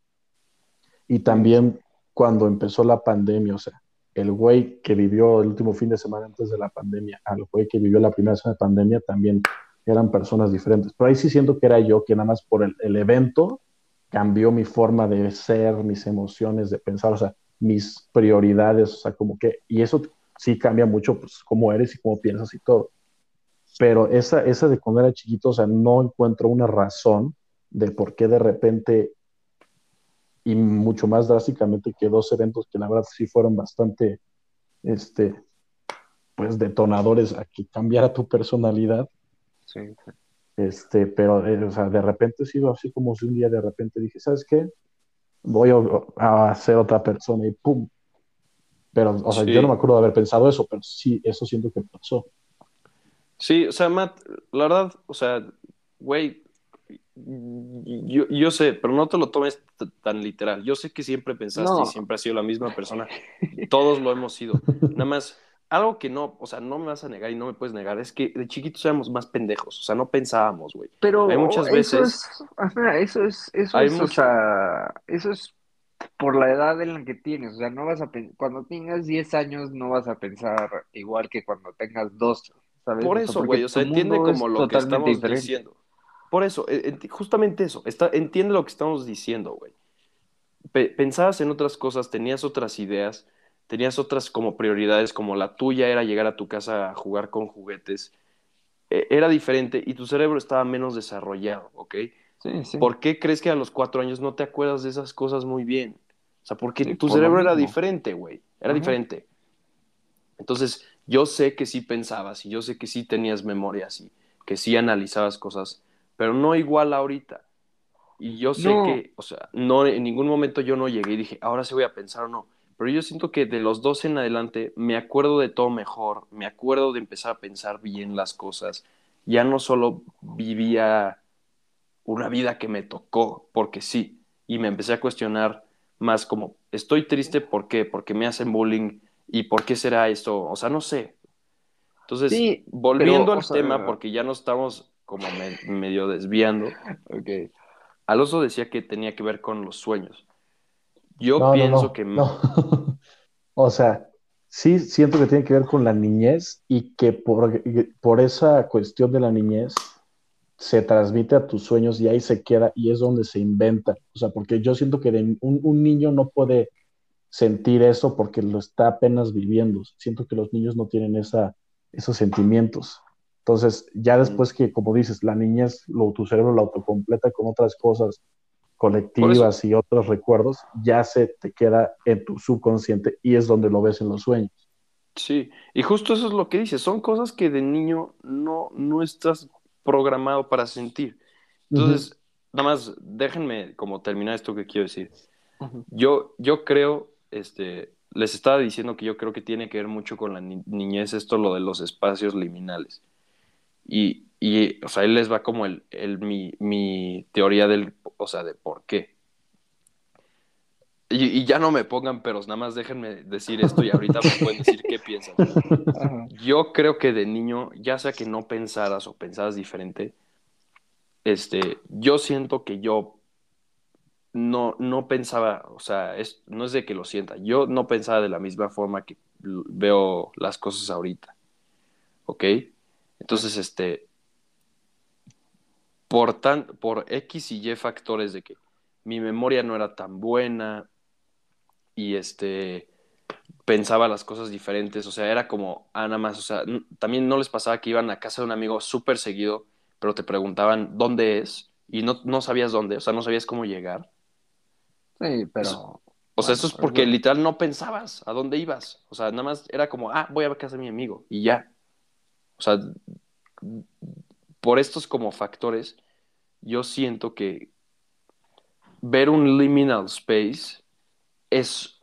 Y también cuando empezó la pandemia, o sea, el güey que vivió el último fin de semana antes de la pandemia al güey que vivió la primera semana de pandemia también eran personas diferentes. Pero ahí sí siento que era yo que nada más por el, evento cambió mi forma de ser, mis emociones, de pensar, o sea, mis prioridades, o sea, como que, y eso sí cambia mucho, pues, cómo eres y cómo piensas y todo. Pero esa, esa de cuando era chiquito, o sea, no encuentro una razón de por qué de repente y mucho más drásticamente que dos eventos que la verdad sí fueron bastante, este, pues detonadores a que cambiara tu personalidad. Sí. Este, pero, eh, o sea, de repente ha sido así como si un día de repente dije, ¿sabes qué? Voy a, a ser otra persona y ¡pum! Pero, o sea, yo no me acuerdo de haber pensado eso, pero sí, eso siento que pasó. Sí, o sea, Matt, la verdad, o sea, güey, yo, yo, sé, pero no te lo tomes tan literal. Yo sé que siempre pensaste y siempre has sido la misma persona. Todos lo hemos sido. Nada más, algo que no, o sea, no me vas a negar y no me puedes negar, es que de chiquitos éramos más pendejos. O sea, no pensábamos, güey. Pero hay muchas veces. Eso es, eso es, o sea, eso es por la edad en la que tienes. O sea, no vas a cuando tengas 10 años, no vas a pensar igual que cuando tengas 2. Por eso, güey, o sea, entiende como lo que estamos diciendo. Por eso, e, justamente eso, está, entiende lo que estamos diciendo, güey. pensabas en otras cosas, tenías otras ideas, tenías otras como prioridades, como la tuya era llegar a tu casa a jugar con juguetes. E, era diferente y tu cerebro estaba menos desarrollado, ¿ok? Sí, sí. ¿Por qué crees que a los cuatro años no te acuerdas de esas cosas muy bien? O sea, porque tu cerebro era diferente, güey. Era diferente. Entonces, yo sé que sí pensabas y yo sé que sí tenías memorias y que sí analizabas cosas pero no igual ahorita. Y yo sé que, o sea, no, en ningún momento yo no llegué y dije, ahora sí voy a pensar o no. Pero yo siento que de los dos en adelante me acuerdo de todo mejor, me acuerdo de empezar a pensar bien las cosas. Ya no solo vivía una vida que me tocó, porque sí, y me empecé a cuestionar más como, estoy triste, ¿por qué? Porque me hacen bullying y por qué será esto, o sea, no sé. Entonces, volviendo al tema, porque ya no estamos como medio desviando. Okay. Alonso decía que tenía que ver con los sueños. Yo pienso que... No. o sea, sí siento que tiene que ver con la niñez y que por, por esa cuestión de la niñez se transmite a tus sueños y ahí se queda y es donde se inventa. O sea, porque yo siento que un, un, niño no puede sentir eso porque lo está apenas viviendo. Siento que los niños no tienen esa, esos sentimientos. Entonces, ya después que, como dices, la niñez, lo, tu cerebro lo autocompleta con otras cosas colectivas y otros recuerdos, ya se te queda en tu subconsciente y es donde lo ves en los sueños. Sí, y justo eso es lo que dices, son cosas que de niño no, no estás programado para sentir. Entonces, nada más déjenme como terminar esto que quiero decir. yo, yo creo, este, les estaba diciendo que yo creo que tiene que ver mucho con la niñez esto, lo de los espacios liminales. Y y, o sea, ahí les va como el, el, mi, mi teoría del, o sea, de por qué. Y, y, ya no me pongan peros, nada más déjenme decir esto y ahorita me pueden decir qué piensan. Yo creo que de niño, ya sea que no pensaras o pensaras diferente, este, yo siento que yo no, no pensaba, o sea, es, no es de que lo sienta, yo no pensaba de la misma forma que veo las cosas ahorita. ¿Ok? Entonces, este, por, tan, por X y Y factores de que mi memoria no era tan buena, y este pensaba las cosas diferentes, o sea, era como, ah, nada más, o sea, también no les pasaba que iban a casa de un amigo súper seguido, pero te preguntaban dónde es y no, no sabías dónde, o sea, no sabías cómo llegar. Sí, pero... o sea, bueno, eso es porque bueno. literal no pensabas a dónde ibas, o sea, nada más era como, ah, voy a casa de mi amigo y ya. O sea, por estos como factores, yo siento que ver un liminal space es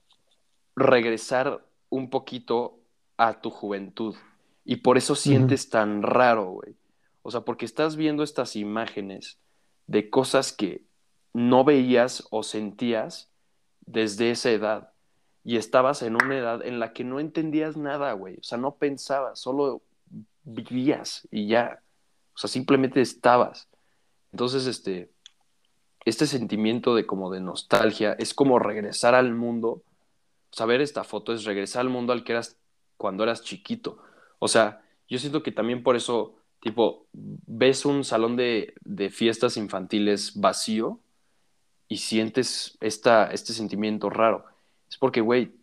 regresar un poquito a tu juventud. Y por eso sientes uh -huh. tan raro, güey. O sea, porque estás viendo estas imágenes de cosas que no veías o sentías desde esa edad. Y estabas en una edad en la que no entendías nada, güey. O sea, no pensabas, solo vivías y ya. O sea, simplemente estabas. Entonces, este, este sentimiento de como de nostalgia es como regresar al mundo. Saber esta foto es regresar al mundo al que eras cuando eras chiquito. O sea, yo siento que también por eso, tipo, ves un salón de, de fiestas infantiles vacío y sientes esta, este sentimiento raro. Es porque, güey,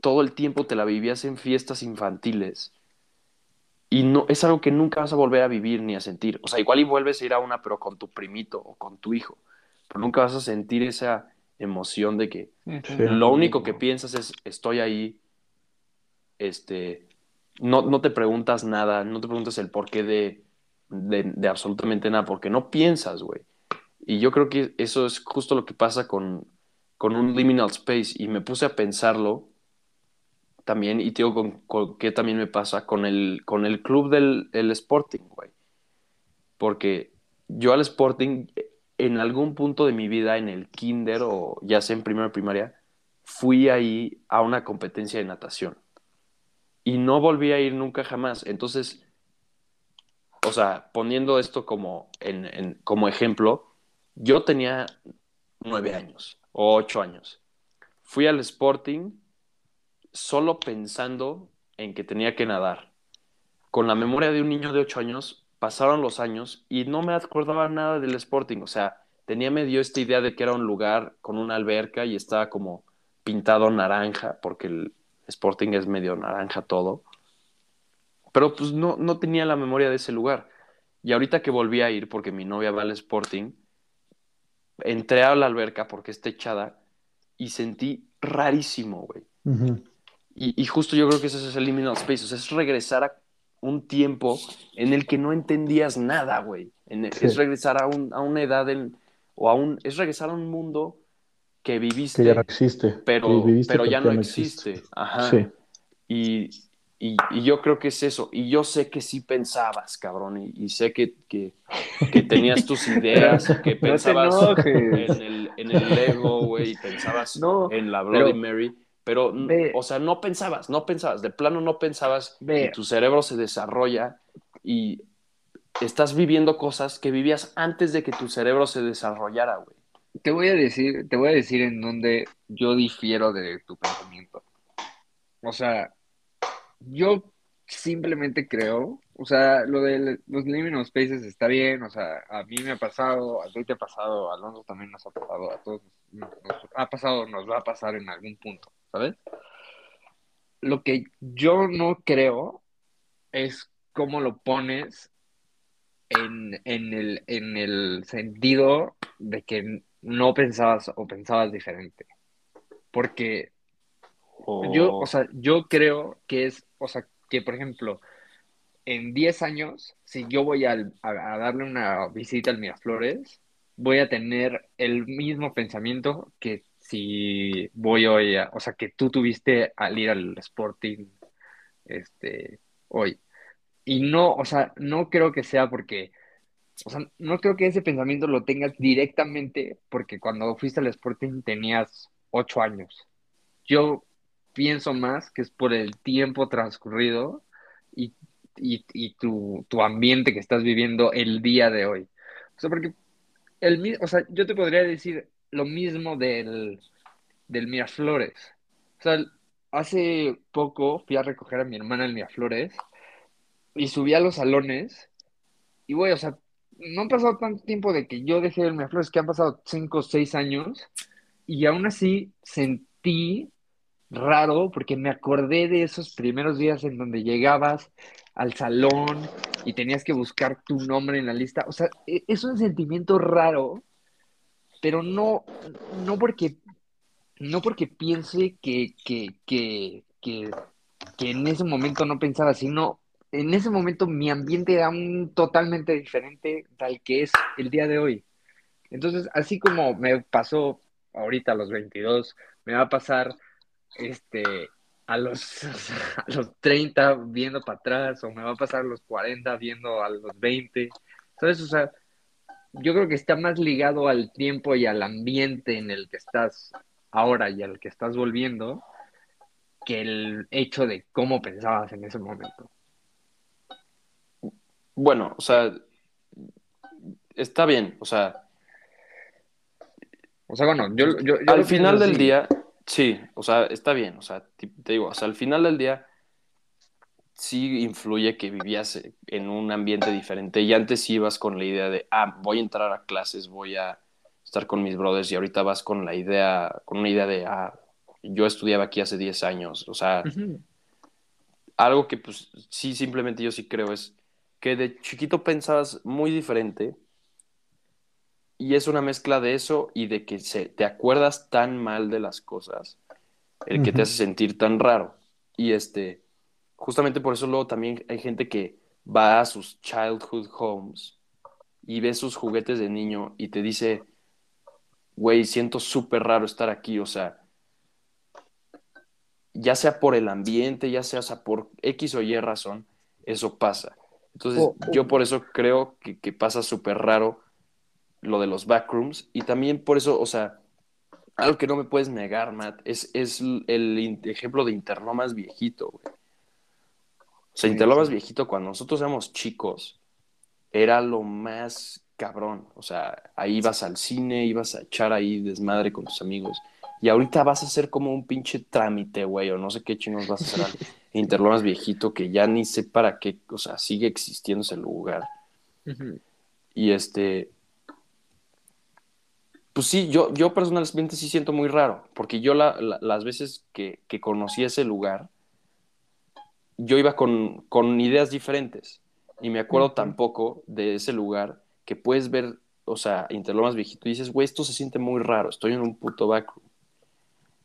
todo el tiempo te la vivías en fiestas infantiles y no, es algo que nunca vas a volver a vivir ni a sentir. O sea, igual y vuelves a ir a una, pero con tu primito o con tu hijo pero nunca vas a sentir esa emoción de que sí, lo único que piensas es estoy ahí, este, no, no te preguntas nada, no te preguntas el porqué de, de, de absolutamente nada, porque no piensas, güey. Y yo creo que eso es justo lo que pasa con, con un liminal space, y me puse a pensarlo también, y te digo con, qué también me pasa con el, con el club del el Sporting, güey. Porque yo al Sporting en algún punto de mi vida, en el kinder o ya sea en primera primaria, fui ahí a una competencia de natación. Y no volví a ir nunca jamás. Entonces, o sea, poniendo esto como, en, como ejemplo, yo tenía nueve años o ocho años. Fui al Sporting solo pensando en que tenía que nadar. Con la memoria de un niño de ocho años, pasaron los años y no me acordaba nada del Sporting. O sea, tenía medio esta idea de que era un lugar con una alberca y estaba como pintado naranja, porque el Sporting es medio naranja todo. Pero pues no, no tenía la memoria de ese lugar. Y ahorita que volví a ir, porque mi novia va al Sporting, entré a la alberca porque está echada y sentí rarísimo, güey. Uh. Y, y, justo yo creo que ese es el liminal space, o sea, es regresar a un tiempo en el que no entendías nada, güey. Sí. Es regresar a, un, a una edad en, o a un, es regresar a un mundo que viviste. Que ya no existe. Pero, viviste, pero ya no existe. existe. Ajá. Sí. Y, y, y, yo creo que es eso. Y yo sé que sí pensabas, cabrón. Y, y sé que, que, que, tenías tus ideas, que pensabas no en, el, en el Lego, güey, y pensabas no, en la Bloody pero... Mary. Pero, Ve. o sea, no pensabas, no pensabas, de plano no pensabas, Ve. y tu cerebro se desarrolla y estás viviendo cosas que vivías antes de que tu cerebro se desarrollara, güey. Te voy a decir, te voy a decir en donde yo difiero de tu pensamiento. O sea, yo simplemente creo, o sea, lo de los liminal spaces está bien, o sea, a mí me ha pasado, a ti te ha pasado, a Alonso también nos ha pasado, a todos nos ha pasado, nos va a pasar en algún punto. ¿Sabes? Lo que yo no creo es cómo lo pones en, en, el, en el sentido de que no pensabas o pensabas diferente. Porque oh. yo, o sea, yo creo que es, o sea, que por ejemplo, en 10 años, si yo voy a, a, a darle una visita al Miraflores, voy a tener el mismo pensamiento que si voy hoy, a, o sea, que tú tuviste al ir al Sporting este, hoy. Y no, o sea, no creo que sea porque, o sea, no creo que ese pensamiento lo tengas directamente porque cuando fuiste al Sporting tenías ocho años. Yo pienso más que es por el tiempo transcurrido y, y, tu, tu, ambiente que estás viviendo el día de hoy. O sea, porque el, o sea, yo te podría decir lo mismo del, del Miraflores. O sea, hace poco fui a recoger a mi hermana en Miraflores y subí a los salones y, güey, o sea, no han pasado tanto tiempo de que yo dejé el Miraflores, que han pasado cinco o seis años y aún así sentí raro porque me acordé de esos primeros días en donde llegabas al salón y tenías que buscar tu nombre en la lista. O sea, e, es un sentimiento raro, pero no, no porque no porque piense que, que, que, que, en ese momento no pensaba, sino en ese momento mi ambiente era un totalmente diferente al que es el día de hoy. Entonces, así como me pasó ahorita a los 22, me va a pasar este, a los, a los 30 viendo para atrás, o me va a pasar a los 40 viendo a los 20. ¿Sabes? O sea, yo creo que está más ligado al tiempo y al ambiente en el que estás ahora y al que estás volviendo que el hecho de cómo pensabas en ese momento. Bueno, o sea, está bien, o sea. O sea, bueno, yo. yo, al final del día, Sí, o sea, está bien, o sea, te, digo, o sea, al final del día sí influye que vivías en un ambiente diferente. Y antes ibas con la idea de, ah, voy a entrar a clases, voy a estar con mis brothers y ahorita vas con la idea, con una idea de, ah, yo estudiaba aquí hace 10 años, o sea, algo que pues sí, simplemente yo sí creo es que de chiquito pensabas muy diferente y es una mezcla de eso y de que se, te acuerdas tan mal de las cosas, el que te hace sentir tan raro. Y este, justamente por eso luego también hay gente que va a sus childhood homes y ve sus juguetes de niño y te dice, güey, siento súper raro estar aquí, o sea, ya sea por el ambiente, ya sea, por X o Y razón, eso pasa. Entonces, oh, oh. yo por eso creo que, que pasa súper raro lo de los backrooms y también por eso, o sea, algo que no me puedes negar, Matt, es, es el ejemplo de Interlomas viejito, güey. Sea, Interlomas viejito, cuando nosotros éramos chicos, era lo más cabrón. O sea, ahí ibas al cine, ibas a echar ahí desmadre con tus amigos. Y ahorita vas a hacer como un pinche trámite, güey, o no sé qué chinos vas a hacer al Interlomas viejito, que ya ni sé para qué, o sea, sigue existiendo ese lugar. Y este, pues sí, yo, yo personalmente sí siento muy raro, porque yo las veces que, conocí ese lugar, yo iba con, ideas diferentes. Y me acuerdo tampoco de ese lugar que puedes ver, o sea, Interlomas viejito y dices, güey, esto se siente muy raro, estoy en un puto backroom.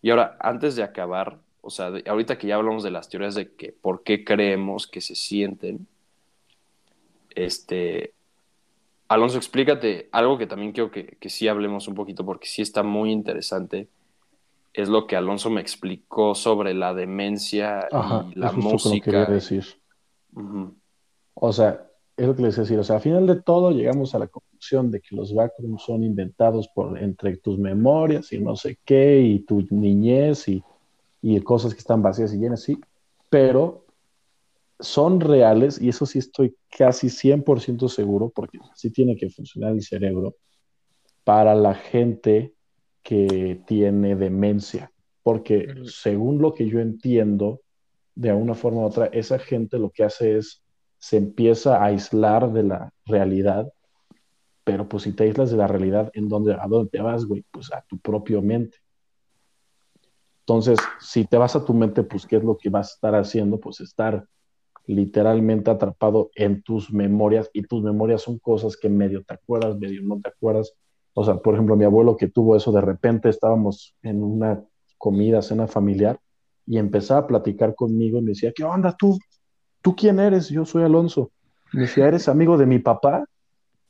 Y ahora, antes de acabar, o sea, ahorita que ya hablamos de las teorías de que por qué creemos que se sienten, este, Alonso, explícate algo que también quiero que, que, sí hablemos un poquito porque sí está muy interesante. Es lo que Alonso me explicó sobre la demencia y la música. Lo decir. O sea, es lo que les decir. O sea, al final de todo llegamos a la conclusión de que los backrooms son inventados por entre tus memorias y no sé qué, y tu niñez y, y cosas que están vacías y llenas, sí. Pero son reales, y eso sí estoy casi 100% seguro, porque sí tiene que funcionar el cerebro, para la gente que tiene demencia. Porque según lo que yo entiendo, de una forma u otra, esa gente lo que hace es, se empieza a aislar de la realidad, pero pues si te aíslas de la realidad, ¿en dónde, ¿a dónde te vas, güey? Pues a tu propio mente. Entonces, si te vas a tu mente, pues ¿qué es lo que vas a estar haciendo? Pues estar literalmente atrapado en tus memorias y tus memorias son cosas que medio te acuerdas, medio no te acuerdas. O sea, por ejemplo, mi abuelo que tuvo eso, de repente estábamos en una comida, cena familiar y empezaba a platicar conmigo y me decía, ¿qué onda tú? ¿Tú quién eres? Yo soy Alonso. Me decía, ¿eres amigo de mi papá?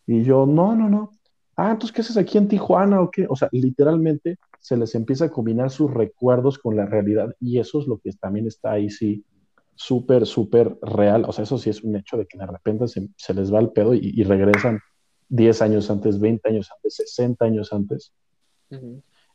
Y yo, no, no, no. Ah, entonces, ¿qué haces aquí en Tijuana o qué? O sea, literalmente se les empieza a combinar sus recuerdos con la realidad y eso es lo que también está ahí, sí, súper, súper real. O sea, eso sí es un hecho de que de repente se, les va el pedo y, regresan 10 años antes, 20 años antes, 60 años antes.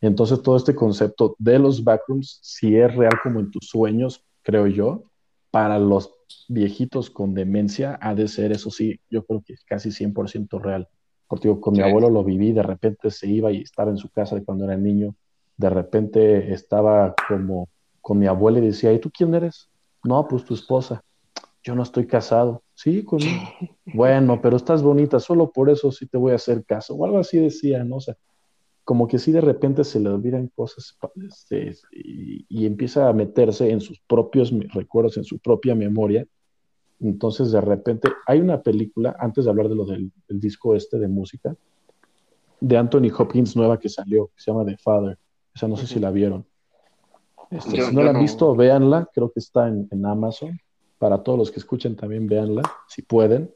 Entonces, todo este concepto de los backrooms, si es real como en tus sueños, creo yo, para los viejitos con demencia ha de ser, eso sí, yo creo que casi 100% real. Porque con mi abuelo lo viví, de repente se iba y estaba en su casa de cuando era niño, de repente estaba como con mi abuela y decía, ¿y tú quién eres? No, pues tu esposa. Yo no estoy casado. Sí, conmigo. bueno, pero estás bonita, solo por eso sí te voy a hacer caso. O algo así decía, ¿no? O sea, como que sí de repente se le olvidan cosas este, y, empieza a meterse en sus propios recuerdos, en su propia memoria. Entonces de repente hay una película, antes de hablar de lo del, disco este de música, de Anthony Hopkins nueva que salió, que se llama The Father. O sea, no sé si la vieron. Este, si no la han visto, véanla, creo que está en, en, Amazon. Para todos los que escuchen también véanla, si pueden.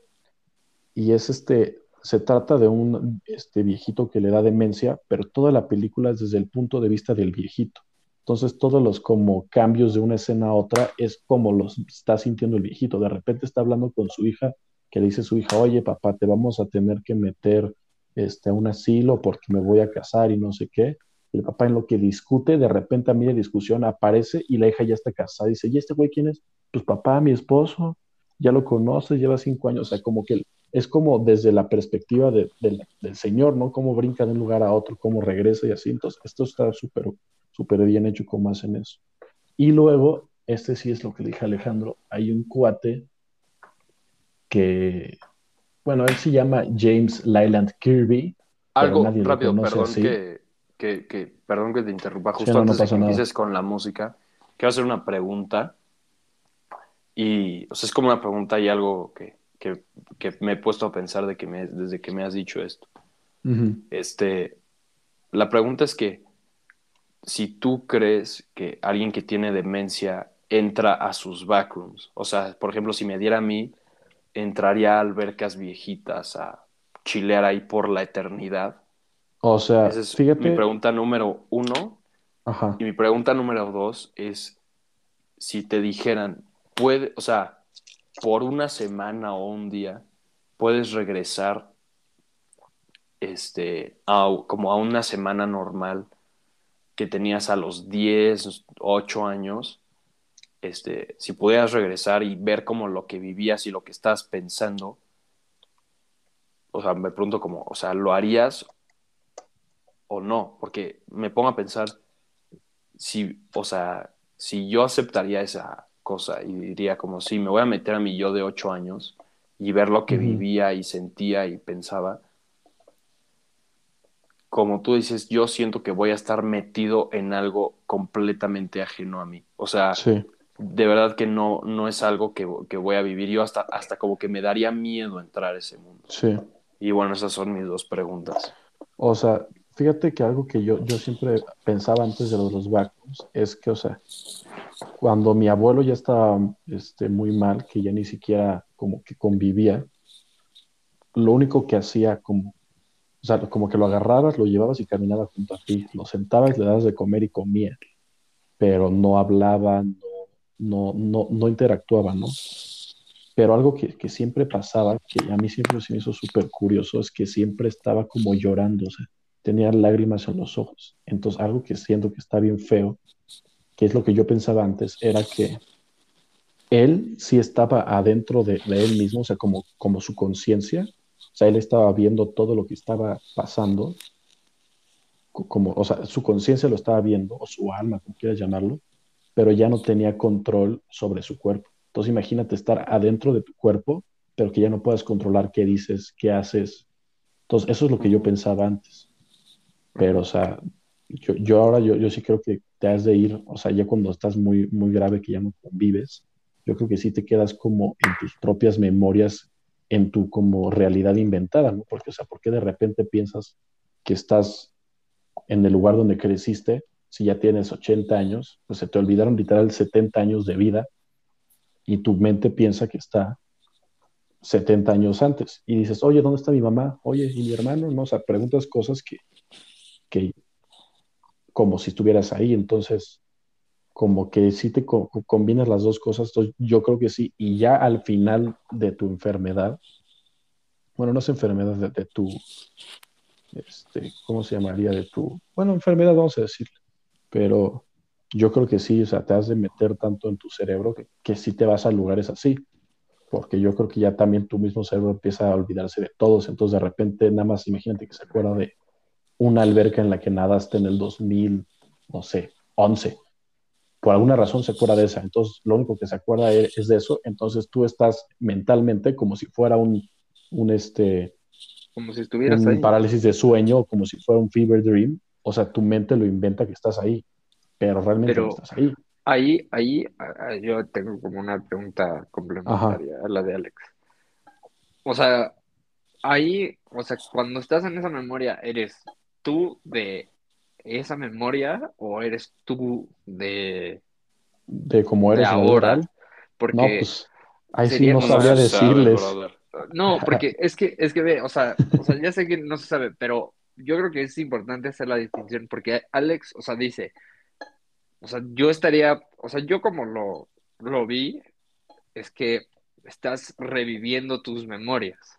Y es este, se trata de un este, viejito que le da demencia, pero toda la película es desde el punto de vista del viejito. Entonces, todos los como cambios de una escena a otra es como los está sintiendo el viejito. De repente está hablando con su hija, que le dice a su hija, oye, papá, te vamos a tener que meter este, a un asilo porque me voy a casar y no sé qué. el papá en lo que discute, de repente a la discusión aparece y la hija ya está casada. Dice, ¿y este güey quién es? Pues papá, mi esposo, ya lo conoces, lleva cinco años. O sea, como que es como desde la perspectiva del Señor, ¿no? Cómo brinca de un lugar a otro, cómo regresa y así. Entonces, esto está súper súper bien hecho cómo hacen eso. Y luego, este sí es lo que dije Alejandro, hay un cuate que, bueno, él se llama James Lyland Kirby. Algo rápido, perdón que, que, perdón que te interrumpa justo antes de que empieces con la música. Quiero hacer una pregunta y, o sea, es como una pregunta y algo que, que, me he puesto a pensar de que me, desde que me has dicho esto. este, la pregunta es que si tú crees que alguien que tiene demencia entra a sus backrooms, o sea, por ejemplo, si me diera a mí, entraría a albercas viejitas a chilear ahí por la eternidad. O sea, Esa es fíjate... mi pregunta número uno. Y mi pregunta número dos es si te dijeran, puede, o sea, por una semana o un día puedes regresar este, como a una semana normal que tenías a los 10, 8 años, este, si pudieras regresar y ver como lo que vivías y lo que estás pensando, o sea, me pregunto como, o sea, ¿lo harías o no? Porque me pongo a pensar si, o sea, si yo aceptaría esa, cosa y diría como, sí, me voy a meter a mi yo de ocho años y ver lo que vivía y sentía y pensaba. Como tú dices, yo siento que voy a estar metido en algo completamente ajeno a mí. O sea, de verdad que no, no es algo que, que, voy a vivir. Yo hasta, hasta como que me daría miedo entrar a ese mundo. Sí. Y bueno, esas son mis dos preguntas. O sea, fíjate que algo que yo, yo siempre pensaba antes de los, los es que, o sea, cuando mi abuelo ya estaba este, muy mal, que ya ni siquiera como que convivía, lo único que hacía como, o sea, como que lo agarrabas, lo llevabas y caminaba junto a ti, lo sentabas, le dabas de comer y comía, pero no hablaba, no, no, no, no interactuaba, ¿no? Pero algo que, que, siempre pasaba, que a mí siempre me hizo súper curioso, es que siempre estaba como llorando, o sea, tenía lágrimas en los ojos. Entonces, algo que siento que está bien feo que es lo que yo pensaba antes, era que él sí estaba adentro de, él mismo, o sea, como, como su conciencia, o sea, él estaba viendo todo lo que estaba pasando, como, o sea, su conciencia lo estaba viendo, o su alma, como quieras llamarlo, pero ya no tenía control sobre su cuerpo. Entonces imagínate estar adentro de tu cuerpo, pero que ya no puedas controlar qué dices, qué haces. Entonces, eso es lo que yo pensaba antes. Pero, o sea, yo, ahora yo, yo sí creo que te has de ir, o sea, ya cuando estás muy, muy grave, que ya no convives, yo creo que sí te quedas como en tus propias memorias, en tu como realidad inventada, ¿no? Porque, o sea, ¿por qué de repente piensas que estás en el lugar donde creciste si ya tienes 80 años? Pues se te olvidaron literal 70 años de vida y tu mente piensa que está 70 años antes. Y dices, oye, ¿dónde está mi mamá? Oye, ¿y mi hermano? No, o sea, preguntas cosas que, que como si estuvieras ahí. Entonces, como que si te co- combinas las dos cosas, yo creo que sí, y ya al final de tu enfermedad, bueno, no es enfermedad de, de tu, este, ¿cómo se llamaría? De tu, bueno, enfermedad vamos a decir, pero yo creo que sí, o sea, te has de meter tanto en tu cerebro que, que sí te vas a lugares así, porque yo creo que ya también tu mismo cerebro empieza a olvidarse de todos, entonces de repente nada más imagínate que se acuerda de una alberca en la que nadaste en el 2000, no sé, 11 por alguna razón se acuerda de esa. Entonces, lo único que se acuerda es, es de eso. Entonces, tú estás mentalmente como si fuera un, un, este, Como si estuvieras un ahí. parálisis de sueño como si fuera un fever dream. O sea, tu mente lo inventa que estás ahí, pero realmente Pero- no estás ahí. Ahí, ahí, yo tengo como una pregunta complementaria a la de Alex. O sea, ahí, o sea, cuando estás en esa memoria, ¿eres tú de esa memoria o eres tú de, De cómo de eres vida ahora? Porque No, pues ahí sí no sabría sabe, decirles. No, porque es que, es que ve, o sea, o sea, ya sé que no se sabe, pero yo creo que es importante hacer la distinción, porque Alex, o sea, dice, o sea, yo estaría, o sea, yo como lo, lo vi, es que estás reviviendo tus memorias.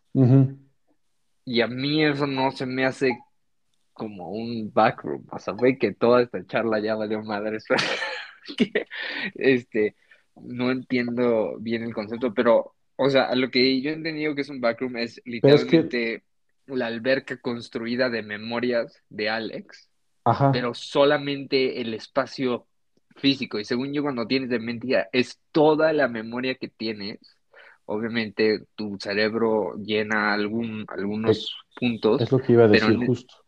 Y a mí eso no se me hace como un backroom. O sea, ve que toda esta charla ya valió madre. que, este, no entiendo bien el concepto, pero, o sea, lo que yo he entendido que es un backroom es es que- literalmente la alberca construida de memorias de Alex, Ajá. pero solamente el espacio físico. Y según yo, cuando tienes demencia, es toda la memoria que tienes. Obviamente, tu cerebro llena algún, algunos puntos. Es lo que iba a decir justo.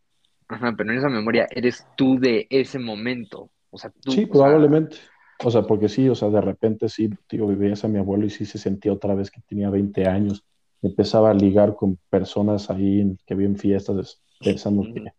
Ajá, pero en esa memoria eres tú de ese momento. O sea, tú, Sí, o sea, probablemente. O sea, porque sí, o sea, de repente sí, digo, vivías a mi abuelo y sí se sentía otra vez que tenía 20 años. Empezaba a ligar con personas ahí que vi en fiestas pensando Ujú. que,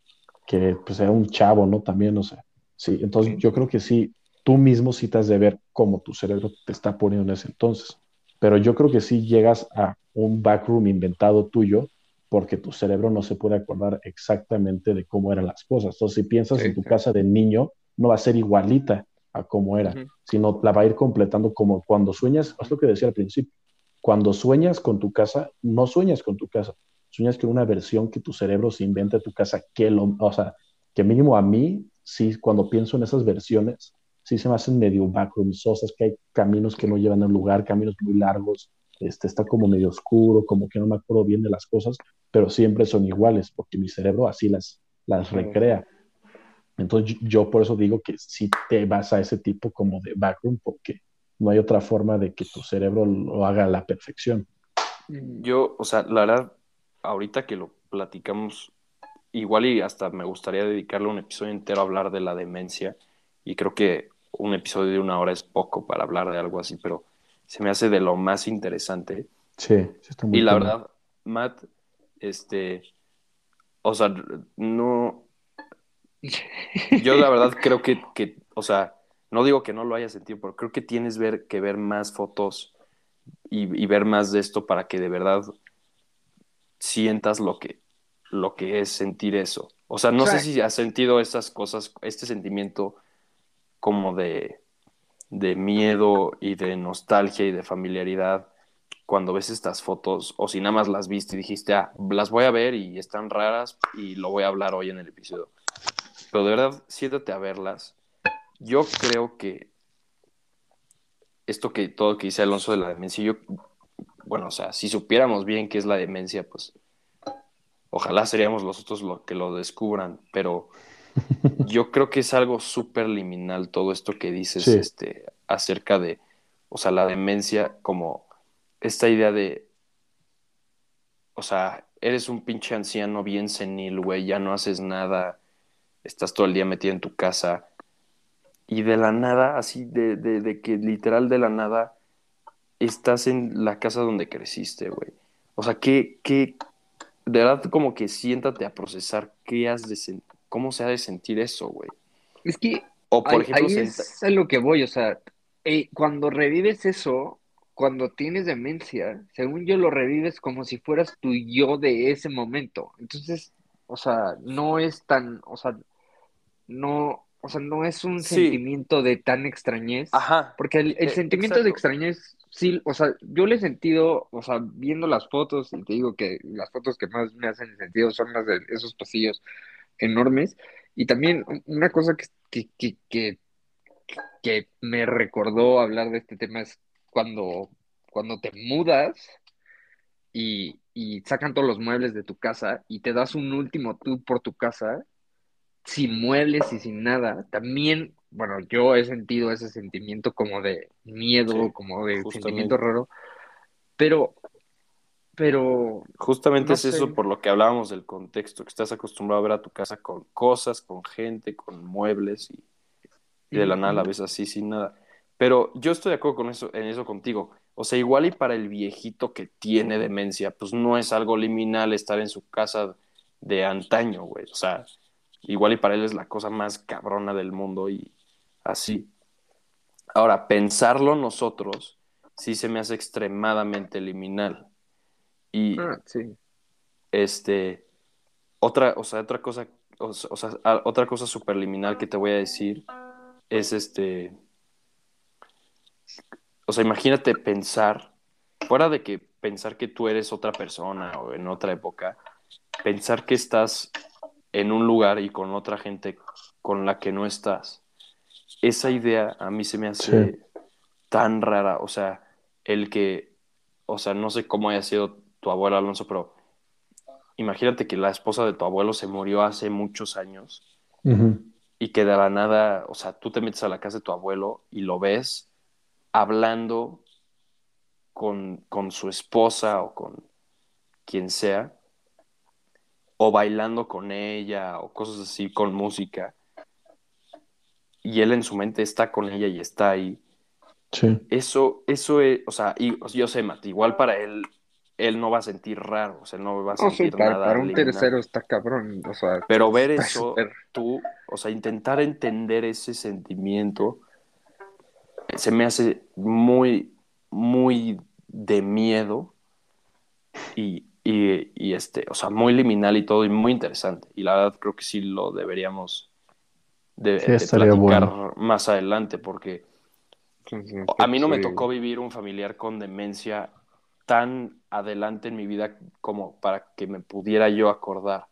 que pues era un chavo, ¿no? También, o sea, sí. Entonces Sí. yo creo que sí, tú mismo sí te has de ver cómo tu cerebro te está poniendo en ese entonces. Pero yo creo que sí llegas a un backroom inventado tuyo porque tu cerebro no se puede acordar exactamente de cómo eran las cosas. Entonces, si piensas Sí, en tu sí. casa de niño, no va a ser igualita a cómo era, Ujú. sino la va a ir completando como cuando sueñas, es lo que decía al principio, cuando sueñas con tu casa, no sueñas con tu casa, sueñas con una versión que tu cerebro se inventa de tu casa, que lo, o sea, que mínimo a mí, sí, cuando pienso en esas versiones, sí se me hacen medio backroomsosas, que hay caminos que no llevan a un lugar, caminos muy largos, este, está como medio oscuro, como que no me acuerdo bien de las cosas, pero siempre son iguales, porque mi cerebro así las, las recrea. Entonces yo- por eso digo que si te vas a ese tipo como de backroom, porque no hay otra forma de que tu cerebro lo haga a la perfección. Yo, o sea, la verdad, ahorita que lo platicamos, igual y hasta me gustaría dedicarle un episodio entero a hablar de la demencia. Y creo que un episodio de una hora es poco para hablar de algo así, pero se me hace de lo más interesante. Sí, sí está muy Y la verdad, Matt, este, o sea, no, yo la verdad creo que, que, o sea, no digo que no lo hayas sentido, pero creo que tienes ver, que ver más fotos y, y ver más de esto para que de verdad sientas lo que, lo que es sentir eso. O sea, no O sea- sé si has sentido esas cosas, este sentimiento como de, de miedo y de nostalgia y de familiaridad cuando ves estas fotos o si nada más las viste y dijiste, ah, las voy a ver y están raras y lo voy a hablar hoy en el episodio. Pero de verdad, siéntate a verlas. Yo creo que esto que todo que dice Alonso de la demencia, yo, bueno, o sea, si supiéramos bien qué es la demencia, pues ojalá seríamos los otros los que lo descubran, pero yo creo que es algo súper liminal todo esto que dices Sí. este, acerca de, o sea, la demencia como esta idea de, o sea, eres un pinche anciano bien senil, güey, ya no haces nada, estás todo el día metido en tu casa y de la nada, así de, de, de que literal de la nada estás en la casa donde creciste, güey. O sea, que, que, de verdad como que siéntate a procesar qué has de cómo se ha de sentir eso, güey. Es que O por ahí, ejemplo, ahí es a lo que voy, o sea, eh, cuando revives eso, cuando tienes demencia, según yo lo revives como si fueras tu yo de ese momento. Entonces, o sea, no es tan, o sea, no, o sea, no es un Sí. sentimiento de tan extrañez. Ajá. Porque el, el Eh, sentimiento de extrañez, sí, o sea, yo le he sentido, o sea, viendo las fotos, y te digo que las fotos que más me hacen sentido son las de esos pasillos enormes. Y también una cosa que, que, que, que, que me recordó hablar de este tema es cuando, cuando te mudas y, y sacan todos los muebles de tu casa y te das un último tour por tu casa, sin muebles y sin nada, también, bueno, yo he sentido ese sentimiento como de miedo, Sí, como de justamente. sentimiento raro, pero, pero, Justamente no es eso por lo que hablábamos del contexto, que estás acostumbrado a ver a tu casa con cosas, con gente, con muebles y, y de la nada la ves así sin nada. Pero yo estoy de acuerdo con eso, en eso contigo. O sea, igual y para el viejito que tiene demencia, pues no es algo liminal estar en su casa de antaño, güey. O sea, igual y para él es la cosa más cabrona del mundo y así. Ahora, pensarlo nosotros sí se me hace extremadamente liminal. Y Ah, sí. este, otra, o sea, otra cosa, o, o sea, otra cosa superliminal que te voy a decir es este, o sea, imagínate pensar, fuera de que pensar que tú eres otra persona o en otra época, pensar que estás en un lugar y con otra gente con la que no estás. Esa idea a mí se me hace Sí. tan rara, o sea, el que, o sea, no sé cómo haya sido tu abuelo Alonso, pero imagínate que la esposa de tu abuelo se murió hace muchos años y que de la nada, o sea, tú te metes a la casa de tu abuelo y lo ves hablando con, con su esposa o con quien sea, o bailando con ella o cosas así, con música, y él en su mente está con ella y está ahí. Sí. Eso, eso es, o sea, y, yo sé, Mati, igual para él, él no va a sentir raro, o sea, él no va a No, sí, sentir para, nada para un tercero está cabrón, o sea, Pero ver eso, tú, o sea, intentar entender ese sentimiento, se me hace muy, muy de miedo y, y, y, este, o sea, muy liminal y todo, y muy interesante. Y la verdad creo que sí lo deberíamos de, Sí, de estaría platicar bueno. más adelante, porque sí, sí, a mí no me tocó vivir un familiar con demencia tan adelante en mi vida como para que me pudiera yo acordar.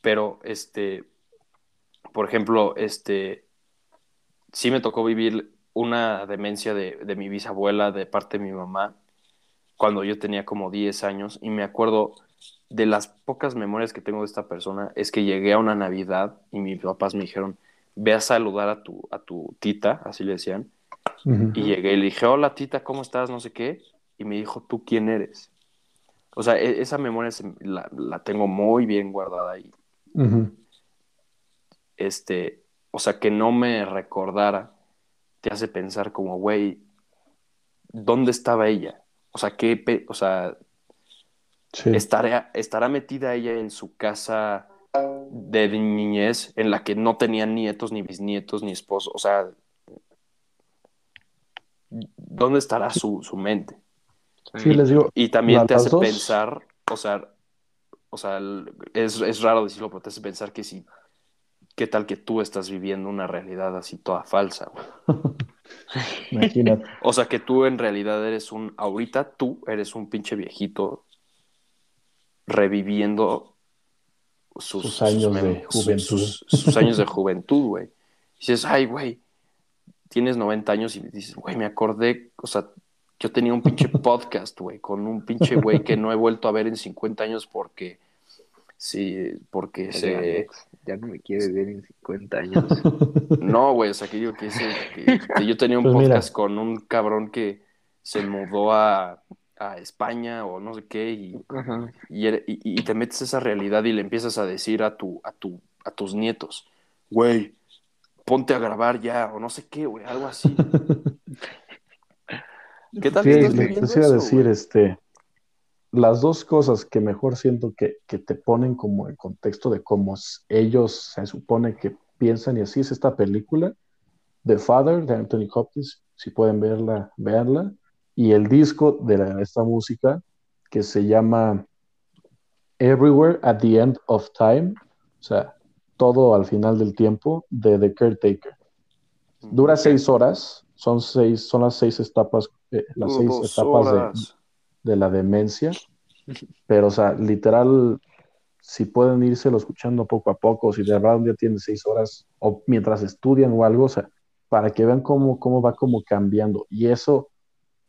Pero, este, por ejemplo, este, sí me tocó vivir una demencia de, de mi bisabuela de parte de mi mamá cuando yo tenía como 10 años y me acuerdo de las pocas memorias que tengo de esta persona es que llegué a una Navidad y mis papás me dijeron, ve a saludar a tu, a tu tita, así le decían, y llegué y le dije, hola tita, ¿cómo estás? No sé qué. Y me dijo, ¿tú quién eres? O sea, e- esa memoria se- la, la tengo muy bien guardada ahí. Este, o sea, que no me recordara, te hace pensar como, güey, ¿dónde estaba ella? O sea, ¿qué, pe- o sea, Sí. estará, estará metida ella en su casa de niñez en la que no tenía nietos, ni bisnietos, ni esposo? O sea, ¿dónde estará su, su mente? Sí, les digo, Y también te hace dos- pensar, o sea, o sea, el- es, es raro decirlo, pero te hace pensar que si, qué tal que tú estás viviendo una realidad así toda falsa, güey? imagínate. O sea, que tú en realidad eres un, ahorita tú eres un pinche viejito reviviendo sus, Sus años de juventud. Sus, sus años de juventud, güey. Y dices, ay, güey, tienes 90 años y dices, güey, me acordé, o sea, yo tenía un pinche podcast, güey, con un pinche güey que no he vuelto a ver en 50 años porque, sí, porque Oye, se... Alex, ya no me quieres ver en 50 años. No, güey, o sea, que digo que, ese- que- que yo tenía un Pues mira. podcast con un cabrón que se mudó a, a España o no sé qué y, y, eres- y- y te metes a esa realidad y le empiezas a decir a, tu, a, tu, a tus nietos, güey, ponte a grabar ya o no sé qué, güey, algo así. ¿Qué tal Sí, que estás iba a eso, decir, este, las dos cosas que mejor siento que, que te ponen como el contexto de cómo ellos se supone que piensan y así es esta película, The Father, de Anthony Hopkins, si pueden verla, véanla, y el disco de la- esta música que se llama Everywhere at the End of Time, o sea, todo al final del tiempo de The Caretaker. Dura seis horas, son seis, son las seis etapas, eh, las seis etapas de, horas. De la demencia. Pero, o sea, literal, si pueden írselo escuchando poco a poco, si de verdad un día tienen seis horas, o mientras estudian o algo, o sea, para que vean cómo, cómo va como cambiando. Y eso,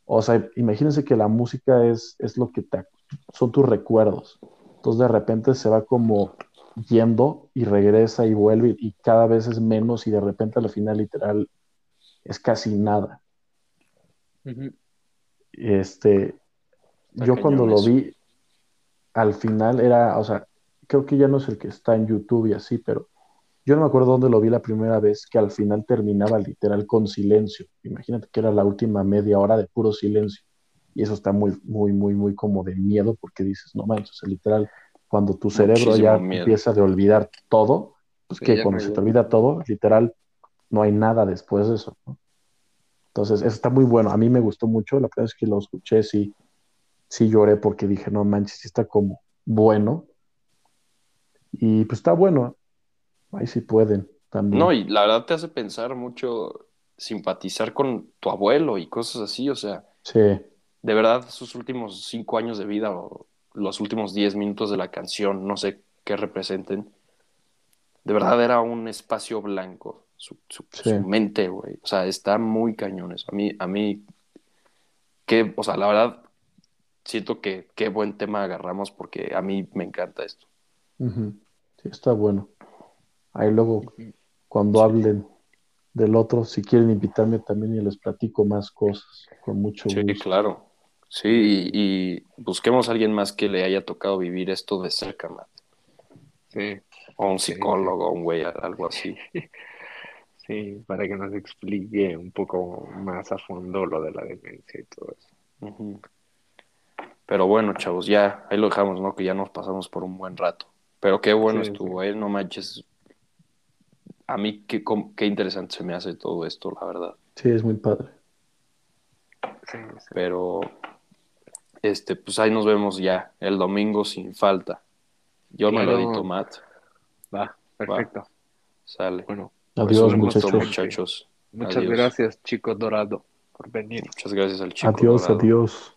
o sea, imagínense que la música es, es lo que te, son tus recuerdos. Entonces de repente se va como yendo y regresa y vuelve y cada vez es menos y de repente al final literal es casi nada. Este, yo cuando lo eso. vi, al final era, o sea, creo que ya no es el que está en YouTube y así, pero yo no me acuerdo dónde lo vi la primera vez, que al final terminaba literal con silencio. Imagínate que era la última media hora de puro silencio. Y eso está muy, muy, muy, muy como de miedo, porque dices, no manches, o sea, literal, cuando tu cerebro Muchísimo ya miedo. empieza de olvidar todo, pues Sí, que cuando se te olvida todo, literal, no hay nada después de eso, ¿no? Entonces, eso está muy bueno. A mí me gustó mucho. La primera vez que lo escuché, sí, sí lloré porque dije, no manches, sí está como bueno. Y pues está bueno. Ahí sí pueden también. No, y la verdad te hace pensar mucho, simpatizar con tu abuelo y cosas así, o sea, Sí, de verdad, sus últimos cinco años de vida o los últimos diez minutos de la canción, no sé qué representen, de verdad era un espacio blanco, su, su- Sí. su mente, güey, o sea, está muy cañón eso. A mí, a mí, que, o sea, la verdad, siento que qué buen tema agarramos porque a mí me encanta esto. Sí, está bueno. Ahí luego, cuando hablen del otro, si quieren invitarme también y les platico más cosas, con mucho Sí, gusto. claro. Sí, y, y busquemos a alguien más que le haya tocado vivir esto de cerca, Matt. Sí, O un Sí, psicólogo, un güey, algo así. sí, para que nos explique un poco más a fondo lo de la demencia y todo eso. Ujú. Pero bueno, chavos, ya, ahí lo dejamos, ¿no? Que ya nos pasamos por un buen rato. Pero qué bueno Sí, estuvo, ¿eh? No manches. A mí qué, com- qué interesante se me hace todo esto, la verdad. Sí, es muy padre. Sí, sí. Pero, este, pues ahí nos vemos ya, el domingo sin falta. Yo me lo edito, Matt. Va, perfecto. Sale. Bueno, Pues Adiós, un gusto, muchachos. muchachos. muchas Adiós. gracias, chico dorado, por venir. Muchas gracias al chico. Adiós, dorado. adiós.